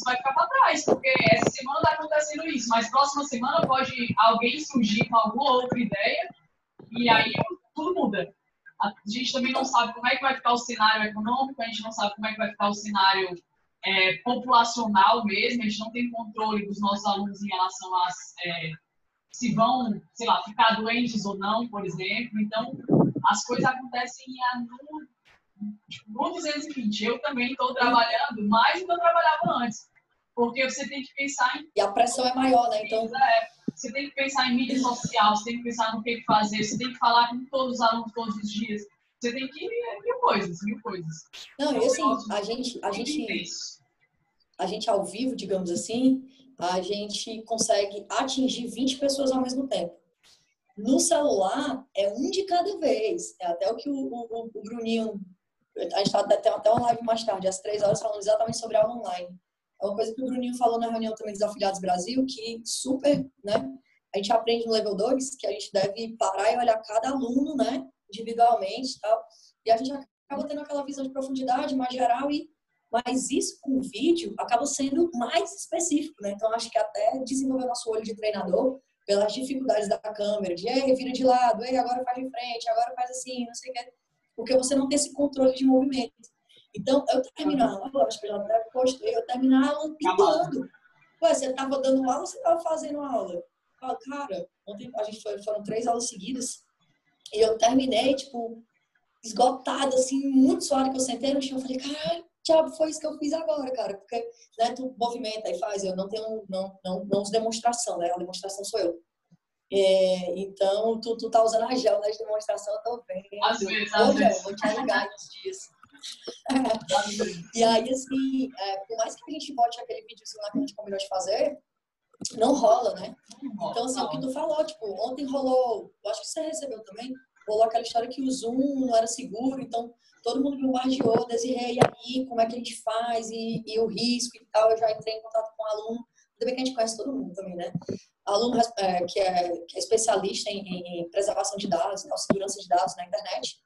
vai ficar para trás, porque essa semana está acontecendo isso, mas próxima semana pode alguém surgir com alguma outra ideia e aí tudo muda. A gente também não sabe como é que vai ficar o cenário econômico, a gente não sabe como é que vai ficar o cenário é, populacional mesmo, a gente não tem controle dos nossos alunos em relação a é, se vão, sei lá, ficar doentes ou não, por exemplo. Então, as coisas acontecem no tipo, no 220, eu também estou trabalhando mais do que eu trabalhava antes. Porque você tem que pensar em. E a pressão é maior, né? Então. É, você tem que pensar em mídia social, você tem que pensar no que fazer, você tem que falar com todos os alunos todos os dias. Você tem que mil coisas, mil coisas. Não, e assim, a gente, a gente, a gente ao vivo, digamos assim, a gente consegue atingir 20 pessoas ao mesmo tempo. No celular, é um de cada vez. É até o que o, o, o Bruninho a gente tá, tem até uma live mais tarde, às três horas, falando exatamente sobre aula online. É uma coisa que o Bruninho falou na reunião também dos afiliados Brasil, que super, né? A gente aprende no level 2 que a gente deve parar e olhar cada aluno, né? Individualmente e tal. E a gente acaba tendo aquela visão de profundidade mais geral e mas isso com o vídeo acaba sendo mais específico, né? Então acho que até desenvolver nosso olho de treinador pelas dificuldades da câmera, de ei, vira de lado, ei, agora faz de frente, agora faz assim, não sei o que porque você não tem esse controle de movimento. Então, eu terminava a aula, acho que eu terminava a aula pintando. Ué, você estava dando aula ou você estava fazendo aula? Falo, cara, ontem a gente foi, foram três aulas seguidas e eu terminei, tipo, esgotada, assim, muito suado que eu sentei no chão. Eu falei, caralho, diabo, foi isso que eu fiz agora, cara. Porque, né, tu movimenta e faz, eu não tenho, não, não, não uso demonstração, né? A demonstração sou eu. É, então, tu, tu tá usando a gel nas demonstrações, eu tô vendo. Às vezes, às vezes. Vou te alugar nos dias. e aí, assim, é, por mais que a gente bote aquele videozinho lá que a gente combinou de fazer, não rola, né? Então, assim, o que tu falou, tipo, ontem rolou, eu acho que você recebeu também, rolou aquela história que o Zoom não era seguro, então todo mundo me bombardeou, Desirê, e aí, como é que a gente faz, e, e o risco e tal, eu já entrei em contato com o aluno, ainda bem que a gente conhece todo mundo também, né? Aluno é, que, é, que é especialista em, em, preservação de dados, então, segurança de dados na internet,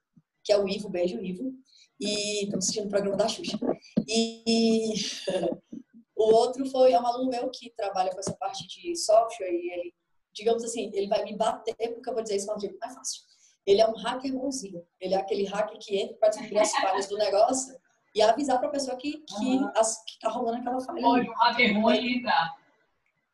que é o Ivo, beijo, Ivo. E estamos assistindo o programa da Xuxa. E o outro foi é um aluno meu que trabalha com essa parte de software e ele, digamos assim, ele vai me bater, porque eu vou dizer isso de um jeito mais fácil. Ele é um hacker bonzinho. Ele é aquele hacker que entra para descobrir as falhas do negócio e avisar para a pessoa que, que, uhum. que tá rolando aquela falha. Pode um hacker ruim entrar.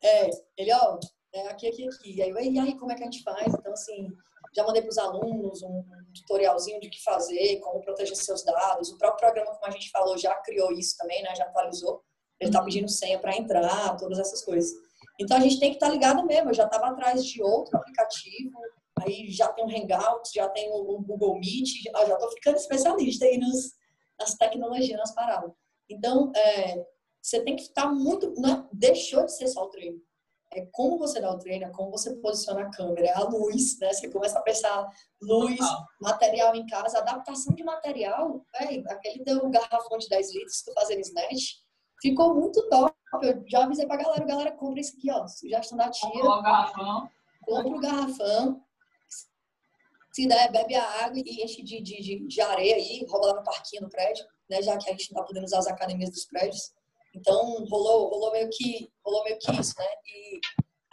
É, ele, ó, é, aqui, aqui, aqui. E aí, e aí, como é que a gente faz? Então, assim, já mandei para os alunos um tutorialzinho de que fazer, como proteger seus dados. O próprio programa, como a gente falou, já criou isso também, né? Já atualizou. Ele está pedindo senha para entrar, todas essas coisas. Então, a gente tem que estar tá ligado mesmo. Eu já estava atrás de outro aplicativo, aí já tem o Hangouts, já tem o Google Meet, já estou ficando especialista aí nos, nas tecnologias, nas paradas. Então, é, você tem que estar muito... Não, é, deixou de ser só o treino é como você dá o treino, é como você posiciona a câmera, é a luz, né? Você começa a pensar luz, material em casa, adaptação de material, véio, aquele teu garrafão de 10 litros que tu fazendo snatch, ficou muito top. Eu já avisei pra galera, galera, compra isso aqui, ó, sugestão da tia. Compra o garrafão. Compra o garrafão. se der, bebe a água e enche de, de, de areia aí, rola lá no parquinho no prédio, né? Já que a gente não tá podendo usar as academias dos prédios. Então, rolou, rolou meio que, rolou meio que isso, né? E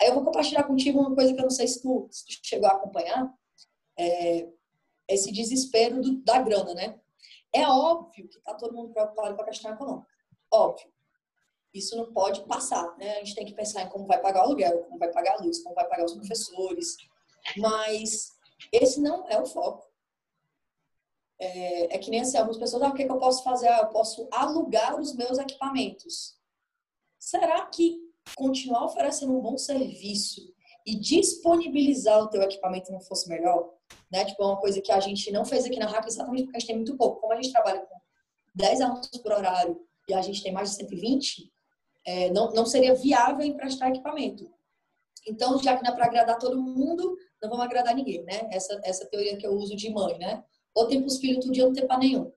aí eu vou compartilhar contigo uma coisa que eu não sei se tu, se tu chegou a acompanhar, é, esse desespero do, da grana, né? É óbvio que tá todo mundo preocupado com a questão econômica. Óbvio. Isso não pode passar, né? A gente tem que pensar em como vai pagar o aluguel, como vai pagar a luz, como vai pagar os professores. Mas esse não é o foco. É, é que nem assim, algumas pessoas, ah, o que, que eu posso fazer? Ah, eu posso alugar os meus equipamentos. Será que continuar oferecendo um bom serviço e disponibilizar o teu equipamento não fosse melhor? Né? Tipo, é uma coisa que a gente não fez aqui na RAC exatamente porque a gente tem muito pouco. Como a gente trabalha com 10 alunos por horário e a gente tem mais de 120, é, não, não seria viável emprestar equipamento. Então, já que não é para agradar todo mundo, não vamos agradar ninguém, né? Essa, essa teoria que eu uso de mãe, né? Ou tem para os filhos, outro dia não tem para nenhum.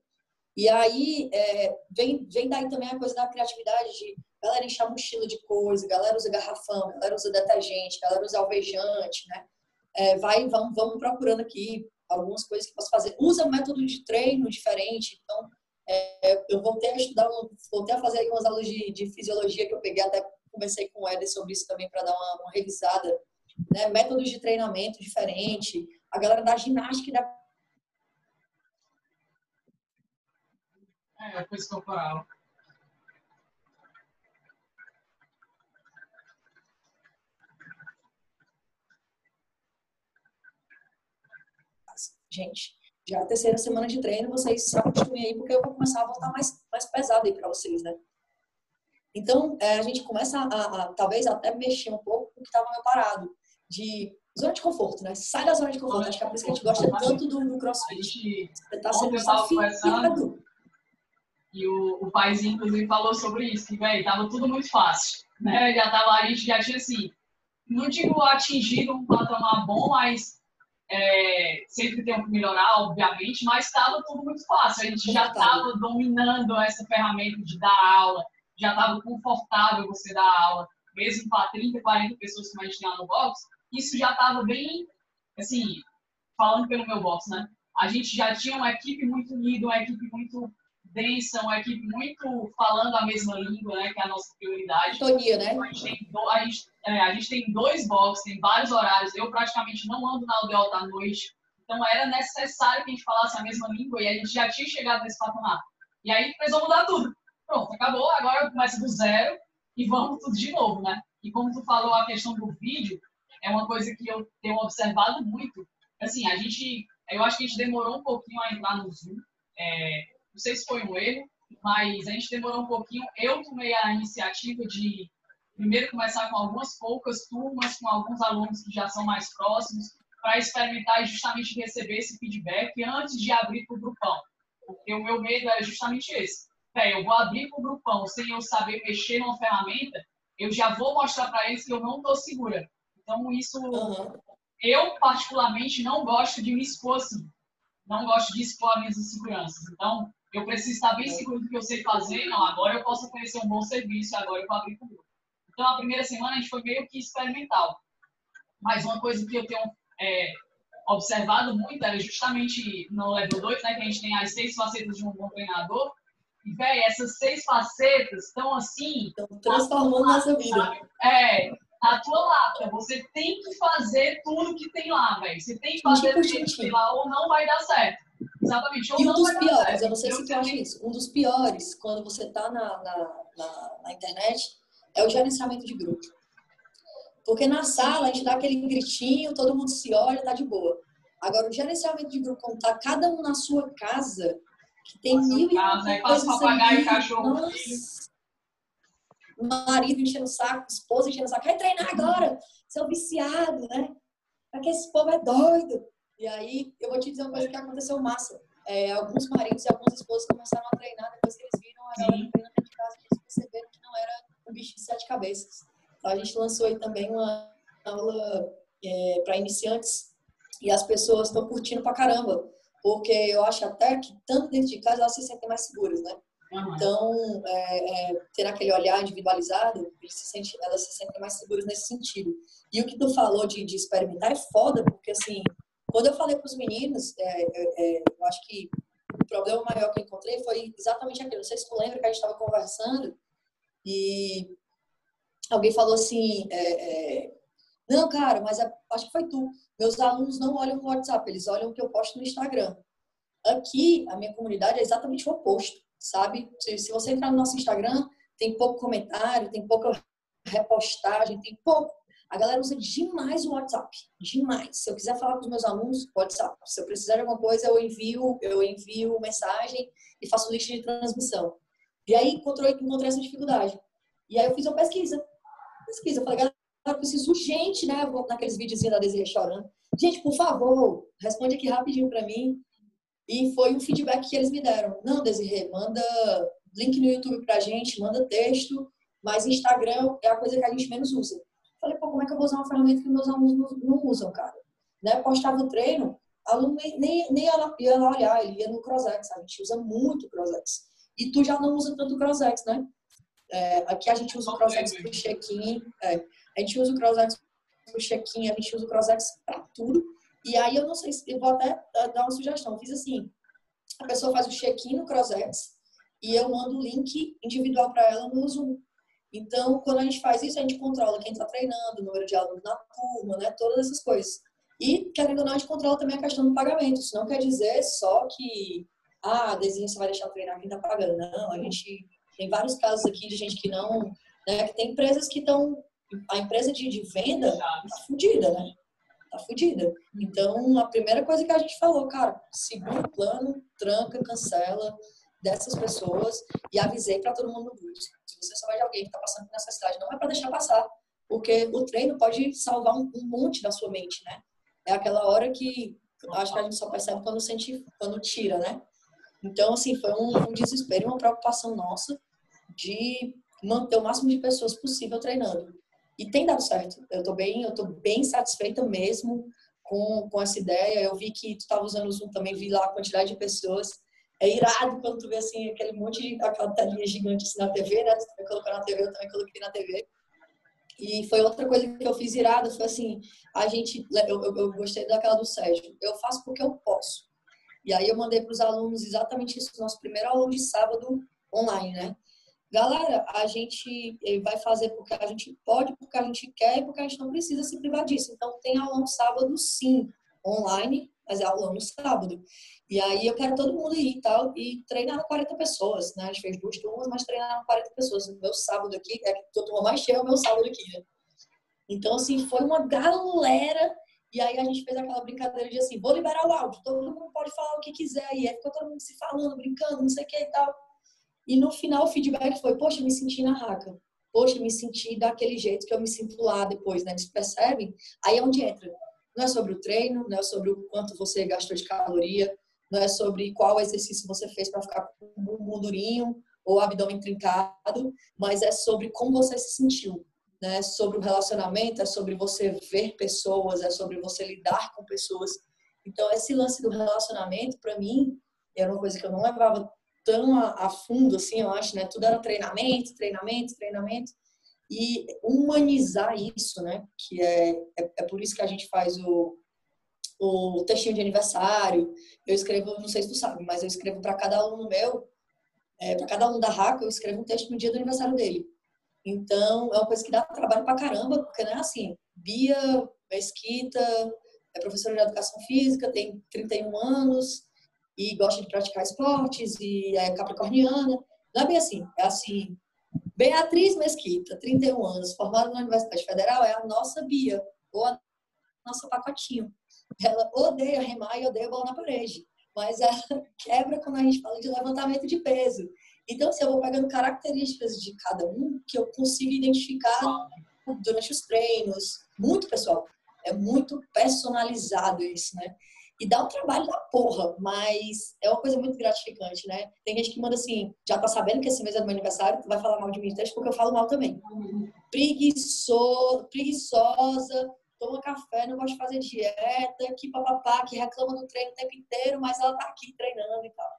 E aí, é, vem, vem daí também a coisa da criatividade de galera encher mochila de coisa, galera usa garrafão, galera usa detergente, galera usa alvejante, né? É, vai, vamos, vamos procurando aqui algumas coisas que posso fazer. Usa método de treino diferente, então é, eu voltei a estudar, voltei a fazer algumas aulas de, de, fisiologia que eu peguei, até conversei com o Eder sobre isso também para dar uma, uma revisada. Né? Métodos de treinamento diferente, a galera da ginástica e da. É, coisa corporal. Gente, já é a terceira semana de treino, vocês se acostumem aí, porque eu vou começar a voltar mais, mais pesado aí para vocês, né? Então, é, a gente começa a, a, talvez até mexer um pouco com o que estava meio parado, de zona de conforto, né? Sai da zona de conforto. Acho que é por isso que a gente gosta tanto do, do crossfit. Você tá sendo desafiado. E o, o paizinho, inclusive, falou sobre isso, que, velho, tava tudo muito fácil, né? Já tava, a gente já tinha, assim, não digo atingido um patamar bom, mas é, sempre tem que melhorar, obviamente, mas estava tudo muito fácil. A gente já estava dominando essa ferramenta de dar aula, já estava confortável você dar aula, mesmo para 30, 40 pessoas que a gente tem lá no box. Isso já estava bem, assim, falando pelo meu box, né? A gente já tinha uma equipe muito unida, uma equipe muito densa, uma equipe muito falando a mesma língua, né? Que é a nossa prioridade. Tonia, né? A, gente tem do, a, gente, é, a gente tem dois boxes, tem vários horários. Eu praticamente não ando na aldeota à noite. Então era necessário que a gente falasse a mesma língua e a gente já tinha chegado nesse patamar. E aí precisou mudar tudo. Pronto, acabou, agora começa do zero e vamos tudo de novo, né? E como tu falou a questão do vídeo, é uma coisa que eu tenho observado muito. Assim, a gente, eu acho que a gente demorou um pouquinho a entrar no Zoom. É, não sei se foi um erro, mas a gente demorou um pouquinho. Eu tomei a iniciativa de primeiro começar com algumas poucas turmas, com alguns alunos que já são mais próximos, para experimentar e justamente receber esse feedback antes de abrir para o grupão. Porque o meu medo era justamente esse. Bem, eu vou abrir para o grupão sem eu saber mexer numa ferramenta, eu já vou mostrar para eles que eu não estou segura. Então, isso, uhum. eu particularmente não gosto de me expor assim. Não gosto de expor minhas inseguranças. Então, eu preciso estar bem seguro do que eu sei fazer. Não, agora eu posso oferecer um bom serviço, agora eu vou abrir para o grupo. Então, a primeira semana a gente foi meio que experimental. Mas uma coisa que eu tenho é, observado muito era justamente no level 2, né, que a gente tem as seis facetas de um bom treinador. E, velho, essas seis facetas estão assim. Estão transformando nossa vida. É, a tua lata. Você tem que fazer tudo que tem lá, velho. Você tem que fazer tudo que tem lá ou não vai dar certo. Exatamente. e um dos piores, eu não sei se tu acha isso, um dos piores, quando você está na, na, na, na, internet, é o gerenciamento de grupo. Porque na sala a gente dá aquele gritinho, todo mundo se olha, tá de boa. Agora, o gerenciamento de grupo, quando tá cada um na sua casa, que tem Nossa, mil casa, e coisas papagaio, cachorro. Nossa. Marido enchendo o saco, esposa enchendo o saco. Quer treinar agora? Seu viciado, né? Porque esse povo é doido. E aí, eu vou te dizer uma coisa que aconteceu massa. É, alguns maridos e algumas esposas começaram a treinar depois que eles viram a galera treinando de casa, eles perceberam que não era um bicho de sete cabeças. Então, a gente lançou aí também uma aula é, para iniciantes e as pessoas estão curtindo pra caramba. Porque eu acho até que, tanto dentro de casa, elas se sentem mais seguras, né? Então, é, é, ter aquele olhar individualizado, se sente, elas se sentem mais seguras nesse sentido. E o que tu falou de, de experimentar é foda, porque assim, Quando eu falei para os meninos, é, é, é, eu acho que o problema maior que eu encontrei foi exatamente aquilo. Não sei se tu lembra que a gente estava conversando e alguém falou assim, é, é, não, cara, mas é, acho que foi tu. Meus alunos não olham no WhatsApp, eles olham o que eu posto no Instagram. Aqui, a minha comunidade é exatamente o oposto, sabe? Se, se você entrar no nosso Instagram, tem pouco comentário, tem pouca repostagem, tem pouco. A galera usa demais o WhatsApp, demais. Se eu quiser falar com os meus alunos, WhatsApp. Se eu precisar de alguma coisa, eu envio, eu envio mensagem e faço lista de transmissão. E aí encontrei, encontrei essa dificuldade. E aí eu fiz uma pesquisa. Pesquisa, eu falei, galera, eu preciso urgente, né? Vou naqueles videozinhos da Desiree chorando. Gente, por favor, responde aqui rapidinho para mim. E foi um feedback que eles me deram. Não, Desirê, manda link no YouTube pra gente, manda texto, mas Instagram é a coisa que a gente menos usa. Falei, pô, como é que eu vou usar uma ferramenta que meus alunos não usam, cara? Né? Postava o treino, aluno nem, nem, nem ia lá olhar, ele ia no CrossX, a gente usa muito o CrossX. E tu já não usa tanto o CrossX, né? É, aqui a gente usa o CrossX pro check-in, é, a gente usa o CrossX pro check-in, a gente usa o CrossX para tudo. E aí eu não sei se eu vou até dar uma sugestão. Eu fiz assim: a pessoa faz o check-in no CrossX e eu mando o link individual para ela no Zoom. Então, quando a gente faz isso, a gente controla quem está treinando, o número de alunos na turma, né? Todas essas coisas. E, querendo ou não, a gente controla também a questão do pagamento. Isso não quer dizer só que, ah, desenho você vai deixar treinar quem está pagando. Não, a gente tem vários casos aqui de gente que não, né? Que tem empresas que estão, a empresa de, de venda está fodida, né? Tá fodida. Então, a primeira coisa que a gente falou, cara, segura o plano, tranca, cancela dessas pessoas e avisei para todo mundo no grupo. Se você souber de alguém que está passando por necessidade, não é para deixar passar, porque o treino pode salvar um, um, monte da sua mente, né? É aquela hora que acho que a gente só percebe quando sente, quando tira, né? Então, assim, foi um, um desespero uma preocupação nossa de manter o máximo de pessoas possível treinando. E tem dado certo. Eu tô bem, eu tô bem satisfeita mesmo com, com essa ideia. Eu vi que tu estava usando o Zoom também, vi lá a quantidade de pessoas. É irado quando tu vê assim aquele monte de aquela telinha gigante assim, na TV, né? Tu também colocou na TV, eu também coloquei na TV. E foi outra coisa que eu fiz irado, foi assim, a gente, eu, eu, eu gostei daquela do Sérgio, eu faço porque eu posso. E aí eu mandei para os alunos exatamente isso, nosso primeiro aluno de sábado online, né? Galera, a gente eh, vai fazer porque a gente pode, porque a gente quer e porque a gente não precisa se privar disso. Então, tem aula no sábado, sim, online, mas é aula no sábado. E aí eu quero todo mundo ir e tal, e treinar 40 pessoas, né? A gente fez duas turmas, mas treinaram 40 pessoas. O meu sábado aqui, é a turma mais cheia é o meu sábado aqui, né? Então, assim, foi uma galera. E aí a gente fez aquela brincadeira de assim, vou liberar o áudio, todo mundo pode falar o que quiser. E aí ficou todo mundo se falando, brincando, não sei o que e tal. E no final o feedback foi, poxa, me senti na raca. Poxa, me senti daquele jeito que eu me sinto lá depois, né? Eles percebem? Aí é onde entra. Não é sobre o treino, não é sobre o quanto você gastou de caloria, não é sobre qual exercício você fez para ficar com o bumbum durinho ou abdômen trincado, mas é sobre como você se sentiu, né? Sobre o relacionamento, é sobre você ver pessoas, é sobre você lidar com pessoas. Então, esse lance do relacionamento, para mim, era uma coisa que eu não levava tão a, a, fundo, assim, eu acho, né? Tudo era treinamento, treinamento, treinamento. E humanizar isso, né? Que é, é, é por isso que a gente faz o, o textinho de aniversário. Eu escrevo, não sei se tu sabe, mas eu escrevo para cada aluno meu, é, para cada aluno da RACA, eu escrevo um texto no dia do aniversário dele. Então, é uma coisa que dá trabalho pra caramba, porque não é assim. Bia Mesquita é professora de educação física, tem 31 anos, e gosta de praticar esportes e é capricorniana. Não é bem assim. É assim. Beatriz Mesquita, 31 anos, formada na Universidade Federal, é a nossa Bia, ou a nossa pacotinho. Ela odeia remar e odeia bola na parede, mas ela quebra quando a gente fala de levantamento de peso. Então, se assim, eu vou pegando características de cada um que eu consigo identificar durante os treinos, muito pessoal, é muito personalizado isso, né? E dá um trabalho da porra, mas é uma coisa muito gratificante, né? Tem gente que manda assim, já tá sabendo que esse mês é do meu aniversário, tu vai falar mal de mim, porque eu falo mal também. Preguiçoso, preguiçosa, toma café, não gosta de fazer dieta, que papapá, que reclama do treino o tempo inteiro, mas ela tá aqui treinando e tal.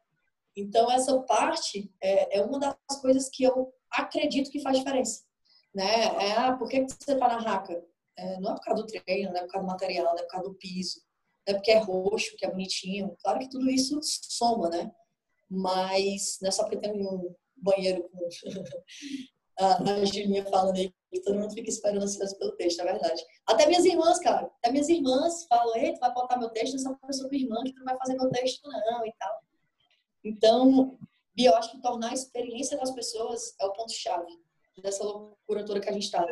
Então, essa parte é, é uma das coisas que eu acredito que faz diferença. Né? É, ah, por que você tá na raca? É, não é por causa do treino, não é por causa do material, não é por causa do piso é porque é roxo, que é bonitinho. Claro que tudo isso soma, né? Mas não é só porque tem um banheiro com a, Julinha falando aí que todo mundo fica esperando ansioso pelo texto, é verdade. Até minhas irmãs, cara, até minhas irmãs falam, ei, tu vai botar meu texto, eu sou professora tua irmã, que tu não vai fazer meu texto não, e tal. Então, eu acho que tornar a experiência das pessoas é o ponto-chave dessa loucura toda que a gente está.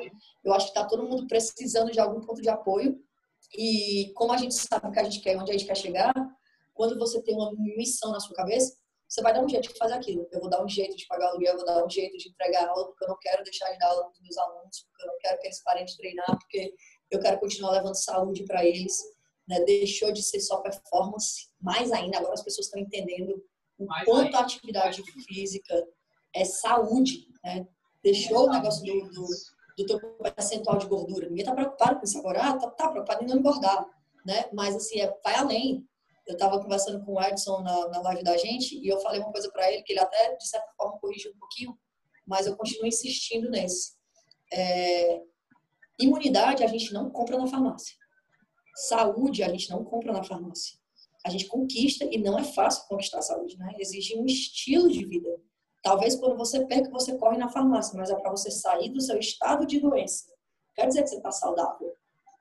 Eu acho que está todo mundo precisando de algum ponto de apoio e como a gente sabe o que a gente quer, onde a gente quer chegar, quando você tem uma missão na sua cabeça, você vai dar um jeito de fazer aquilo. Eu vou dar um jeito de pagar aluguel, eu vou dar um jeito de entregar aula, porque eu não quero deixar de dar aula para meus alunos, porque eu não quero que eles parem de treinar, porque eu quero continuar levando saúde para eles. Né? Deixou de ser só performance, mais ainda, agora as pessoas estão entendendo o mais quanto a atividade física é saúde. Né? Deixou o negócio do, do, do teu percentual de gordura. Ninguém está preocupado com isso agora. Ah, tá, tá preocupado em não engordar. Né? Mas, assim, é, vai além eu estava conversando com o Edson na, na live da gente e eu falei uma coisa para ele que ele até, de certa forma, corrigiu um pouquinho, mas eu continuo insistindo nesse. É, imunidade a gente não compra na farmácia. Saúde a gente não compra na farmácia. A gente conquista e não é fácil conquistar a saúde, né? Exige um estilo de vida. Talvez quando você perca, você corre na farmácia, mas é para você sair do seu estado de doença. Quer dizer que você está saudável,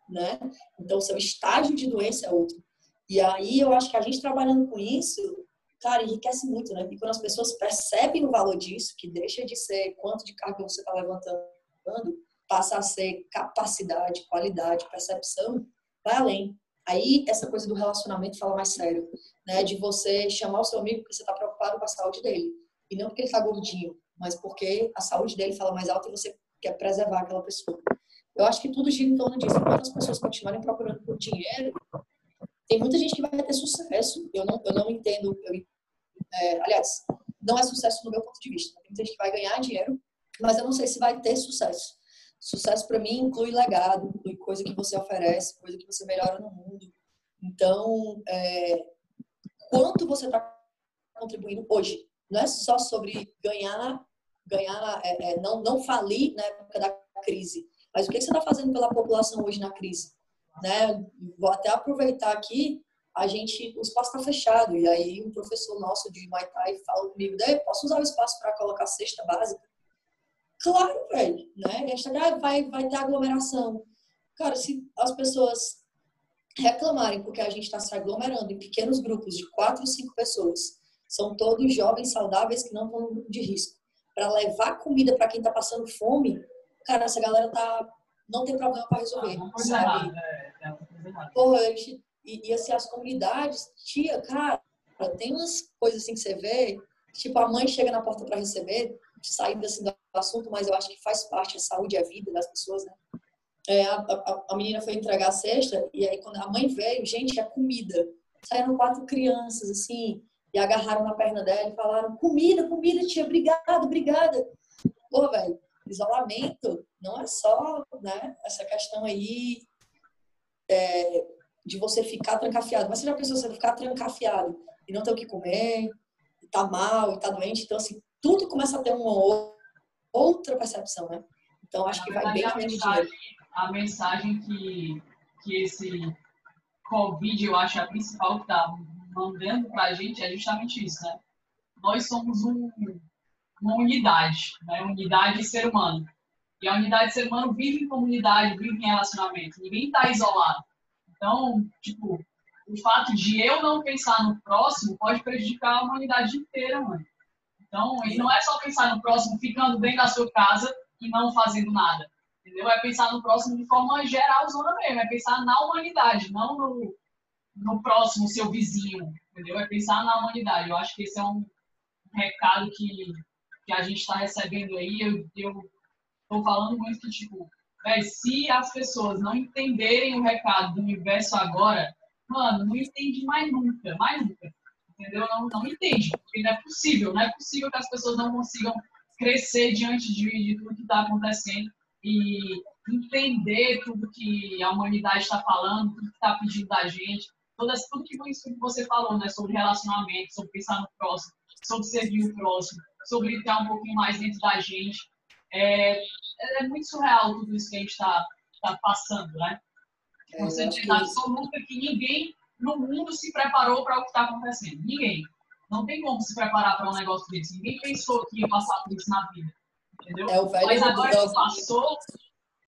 né? Então, seu estágio de doença é outro. E aí eu acho que a gente trabalhando com isso, cara, enriquece muito, né? E quando as pessoas percebem o valor disso, que deixa de ser quanto de carga você está levantando, passa a ser capacidade, qualidade, percepção, vai além. Aí essa coisa do relacionamento fala mais sério, né? De você chamar o seu amigo porque você está preocupado com a saúde dele. E não porque ele está gordinho, mas porque a saúde dele fala mais alto e você quer preservar aquela pessoa. Eu acho que tudo gira em torno disso. Enquanto as pessoas continuarem procurando por dinheiro, tem muita gente que vai ter sucesso. Eu não, eu não entendo. Eu, é, aliás, não é sucesso no meu ponto de vista. Tem muita gente que vai ganhar dinheiro, mas eu não sei se vai ter sucesso. Sucesso para mim inclui legado, inclui coisa que você oferece, coisa que você melhora no mundo. Então, é, quanto você está contribuindo hoje? Não é só sobre ganhar, ganhar, é, é, não, não falir na época da crise, mas o que você está fazendo pela população hoje na crise? Né? Vou até aproveitar aqui, a gente, o espaço está fechado, e aí um professor nosso de Muay Thai fala comigo, posso usar o espaço para colocar cesta básica? Claro, velho, né? A gente tá, vai, vai ter aglomeração. Cara, se as pessoas reclamarem porque a gente está se aglomerando em pequenos grupos de quatro, cinco pessoas, são todos jovens saudáveis que não estão no grupo de risco, para levar comida para quem está passando fome, cara, essa galera tá não tem problema para resolver. Ah, sabe? É, é Porra, e, e assim, as comunidades, tia, cara, tem umas coisas assim que você vê, tipo, a mãe chega na porta para receber, saindo assim do assunto, mas eu acho que faz parte, a saúde e a vida das pessoas, né? É, a, a, a, menina foi entregar a cesta, e aí quando a mãe veio, gente, a comida. Saíram quatro crianças, assim, e agarraram na perna dela e falaram, comida, comida, tia, obrigada, obrigada. Pô, velho, isolamento não é só né, essa questão aí é, de você ficar trancafiado. Mas você já pensou você ficar trancafiado e não ter o que comer, e tá mal, e tá doente? Então, assim, tudo começa a ter uma outra percepção, né? Então, acho que vai bem além de dinheiro. A mensagem que, que esse Covid, eu acho, é a principal que tá mandando pra gente é justamente isso, né? Nós somos um, uma unidade, né? unidade de ser humano. E a unidade de ser humano vive em comunidade, vive em relacionamento. Ninguém está isolado. Então, tipo, o fato de eu não pensar no próximo pode prejudicar a humanidade inteira, mano. Então, e não é só pensar no próximo ficando dentro da sua casa e não fazendo nada. Entendeu? É pensar no próximo de forma geral, zona mesmo. É pensar na humanidade, não no, no próximo, seu vizinho. Entendeu? É pensar na humanidade. Eu acho que esse é um recado que que a gente está recebendo aí, eu estou falando muito que, tipo, véio, se as pessoas não entenderem o recado do universo agora, mano, não entende mais nunca, mais nunca. Entendeu? Não, não entende, porque não é possível, não é possível que as pessoas não consigam crescer diante de, de tudo que está acontecendo e entender tudo que a humanidade está falando, tudo que está pedindo da gente, todas, tudo que você falou, né, sobre relacionamento, sobre pensar no próximo, sobre servir o próximo, sobre estar um pouquinho mais dentro da gente. É, é muito surreal tudo isso que a gente está tá passando, né? É, Com certeza absoluta que ninguém no mundo se preparou para o que está acontecendo. Ninguém. Não tem como se preparar para um negócio desse. Ninguém pensou que ia passar por isso na vida. Entendeu? É o velho Mas agora que passou.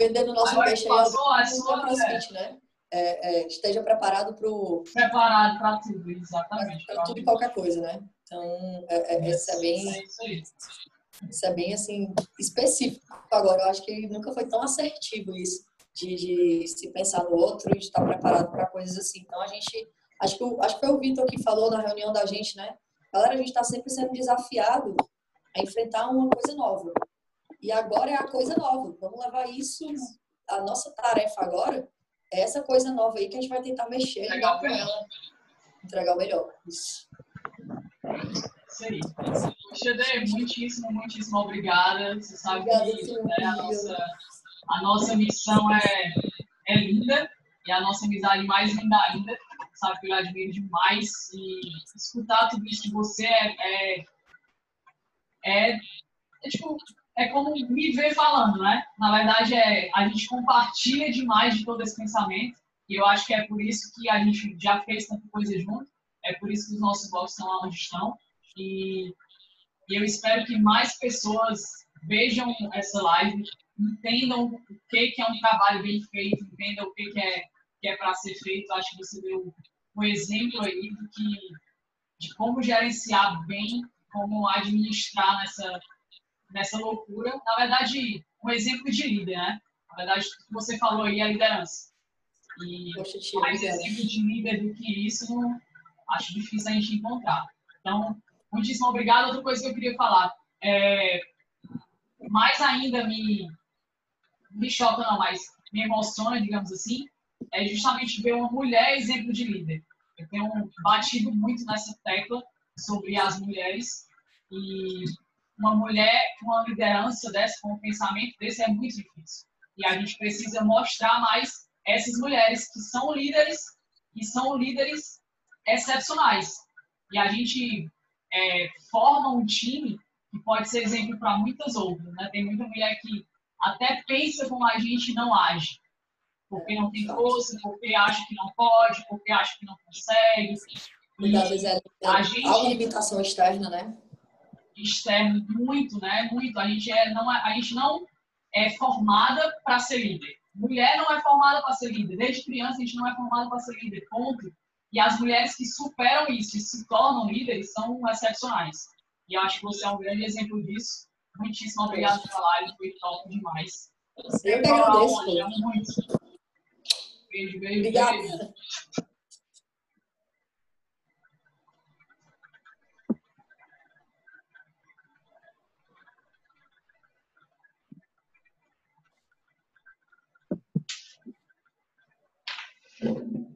Vendendo nosso peixe passou, é só. crossfit, né? É, é, esteja preparado para o. Preparado para tudo, exatamente. Para tudo e qualquer coisa, né? Então, é, é, isso é bem. É isso aí. Isso é bem assim específico. Agora, eu acho que nunca foi tão assertivo isso de, de se pensar no outro e de estar preparado para coisas assim. Então, a gente acho que acho que foi o Vitor que falou na reunião da gente, né? Galera, a gente está sempre sendo desafiado a enfrentar uma coisa nova. E agora é a coisa nova. Vamos levar isso. A nossa tarefa agora é essa coisa nova aí que a gente vai tentar mexer e dar com ela. Entregar o melhor. Isso. Isso aí. Muitíssimo, muitíssimo obrigada. Você sabe Obrigada, que né, a, nossa, a nossa missão é, é linda e a nossa amizade mais linda ainda. Sabe que eu admiro demais e escutar tudo isso de você é, é, é, é tipo, é como me ver falando, né? Na verdade, é, a gente compartilha demais de todo esse pensamento e eu acho que é por isso que a gente já fez tanta coisa junto, é por isso que os nossos blogs estão lá onde estão e, e eu espero que mais pessoas vejam essa live, entendam o que, que é um trabalho bem feito, entendam o que, que é, que é para ser feito. Acho que você deu um exemplo aí do que, de como gerenciar bem, como administrar nessa, nessa loucura. Na verdade, um exemplo de líder, né? Na verdade, o que você falou aí é liderança. E mais exemplo de líder do que isso, acho difícil a gente encontrar. Então, muitíssimo obrigado. Outra coisa que eu queria falar, é, mais ainda me, me choca, não, mas me emociona, digamos assim, é justamente ver uma mulher exemplo de líder. Eu tenho batido muito nessa tecla sobre as mulheres e uma mulher com uma liderança dessa, com um pensamento desse é muito difícil. E a gente precisa mostrar mais essas mulheres que são líderes e são líderes excepcionais. E a gente é, forma um time que pode ser exemplo para muitas outras. Né? Tem muita mulher que até pensa como a gente não age. Porque não tem força, porque acha que não pode, porque acha que não consegue. Muitas é, a gente- há uma limitação externa, né? externo muito, né? Muito. A gente, é, não, é- a gente não é formada para ser líder. Mulher não é formada para ser líder. Desde criança a gente não é formada para ser líder. Ponto. E as mulheres que superam isso e se tornam líderes são excepcionais. E eu acho que você é um grande exemplo disso. Muitíssimo obrigado pela live, foi top demais. Eu que agradeço. muito. Beijo, beijo, Obrigada. beijo.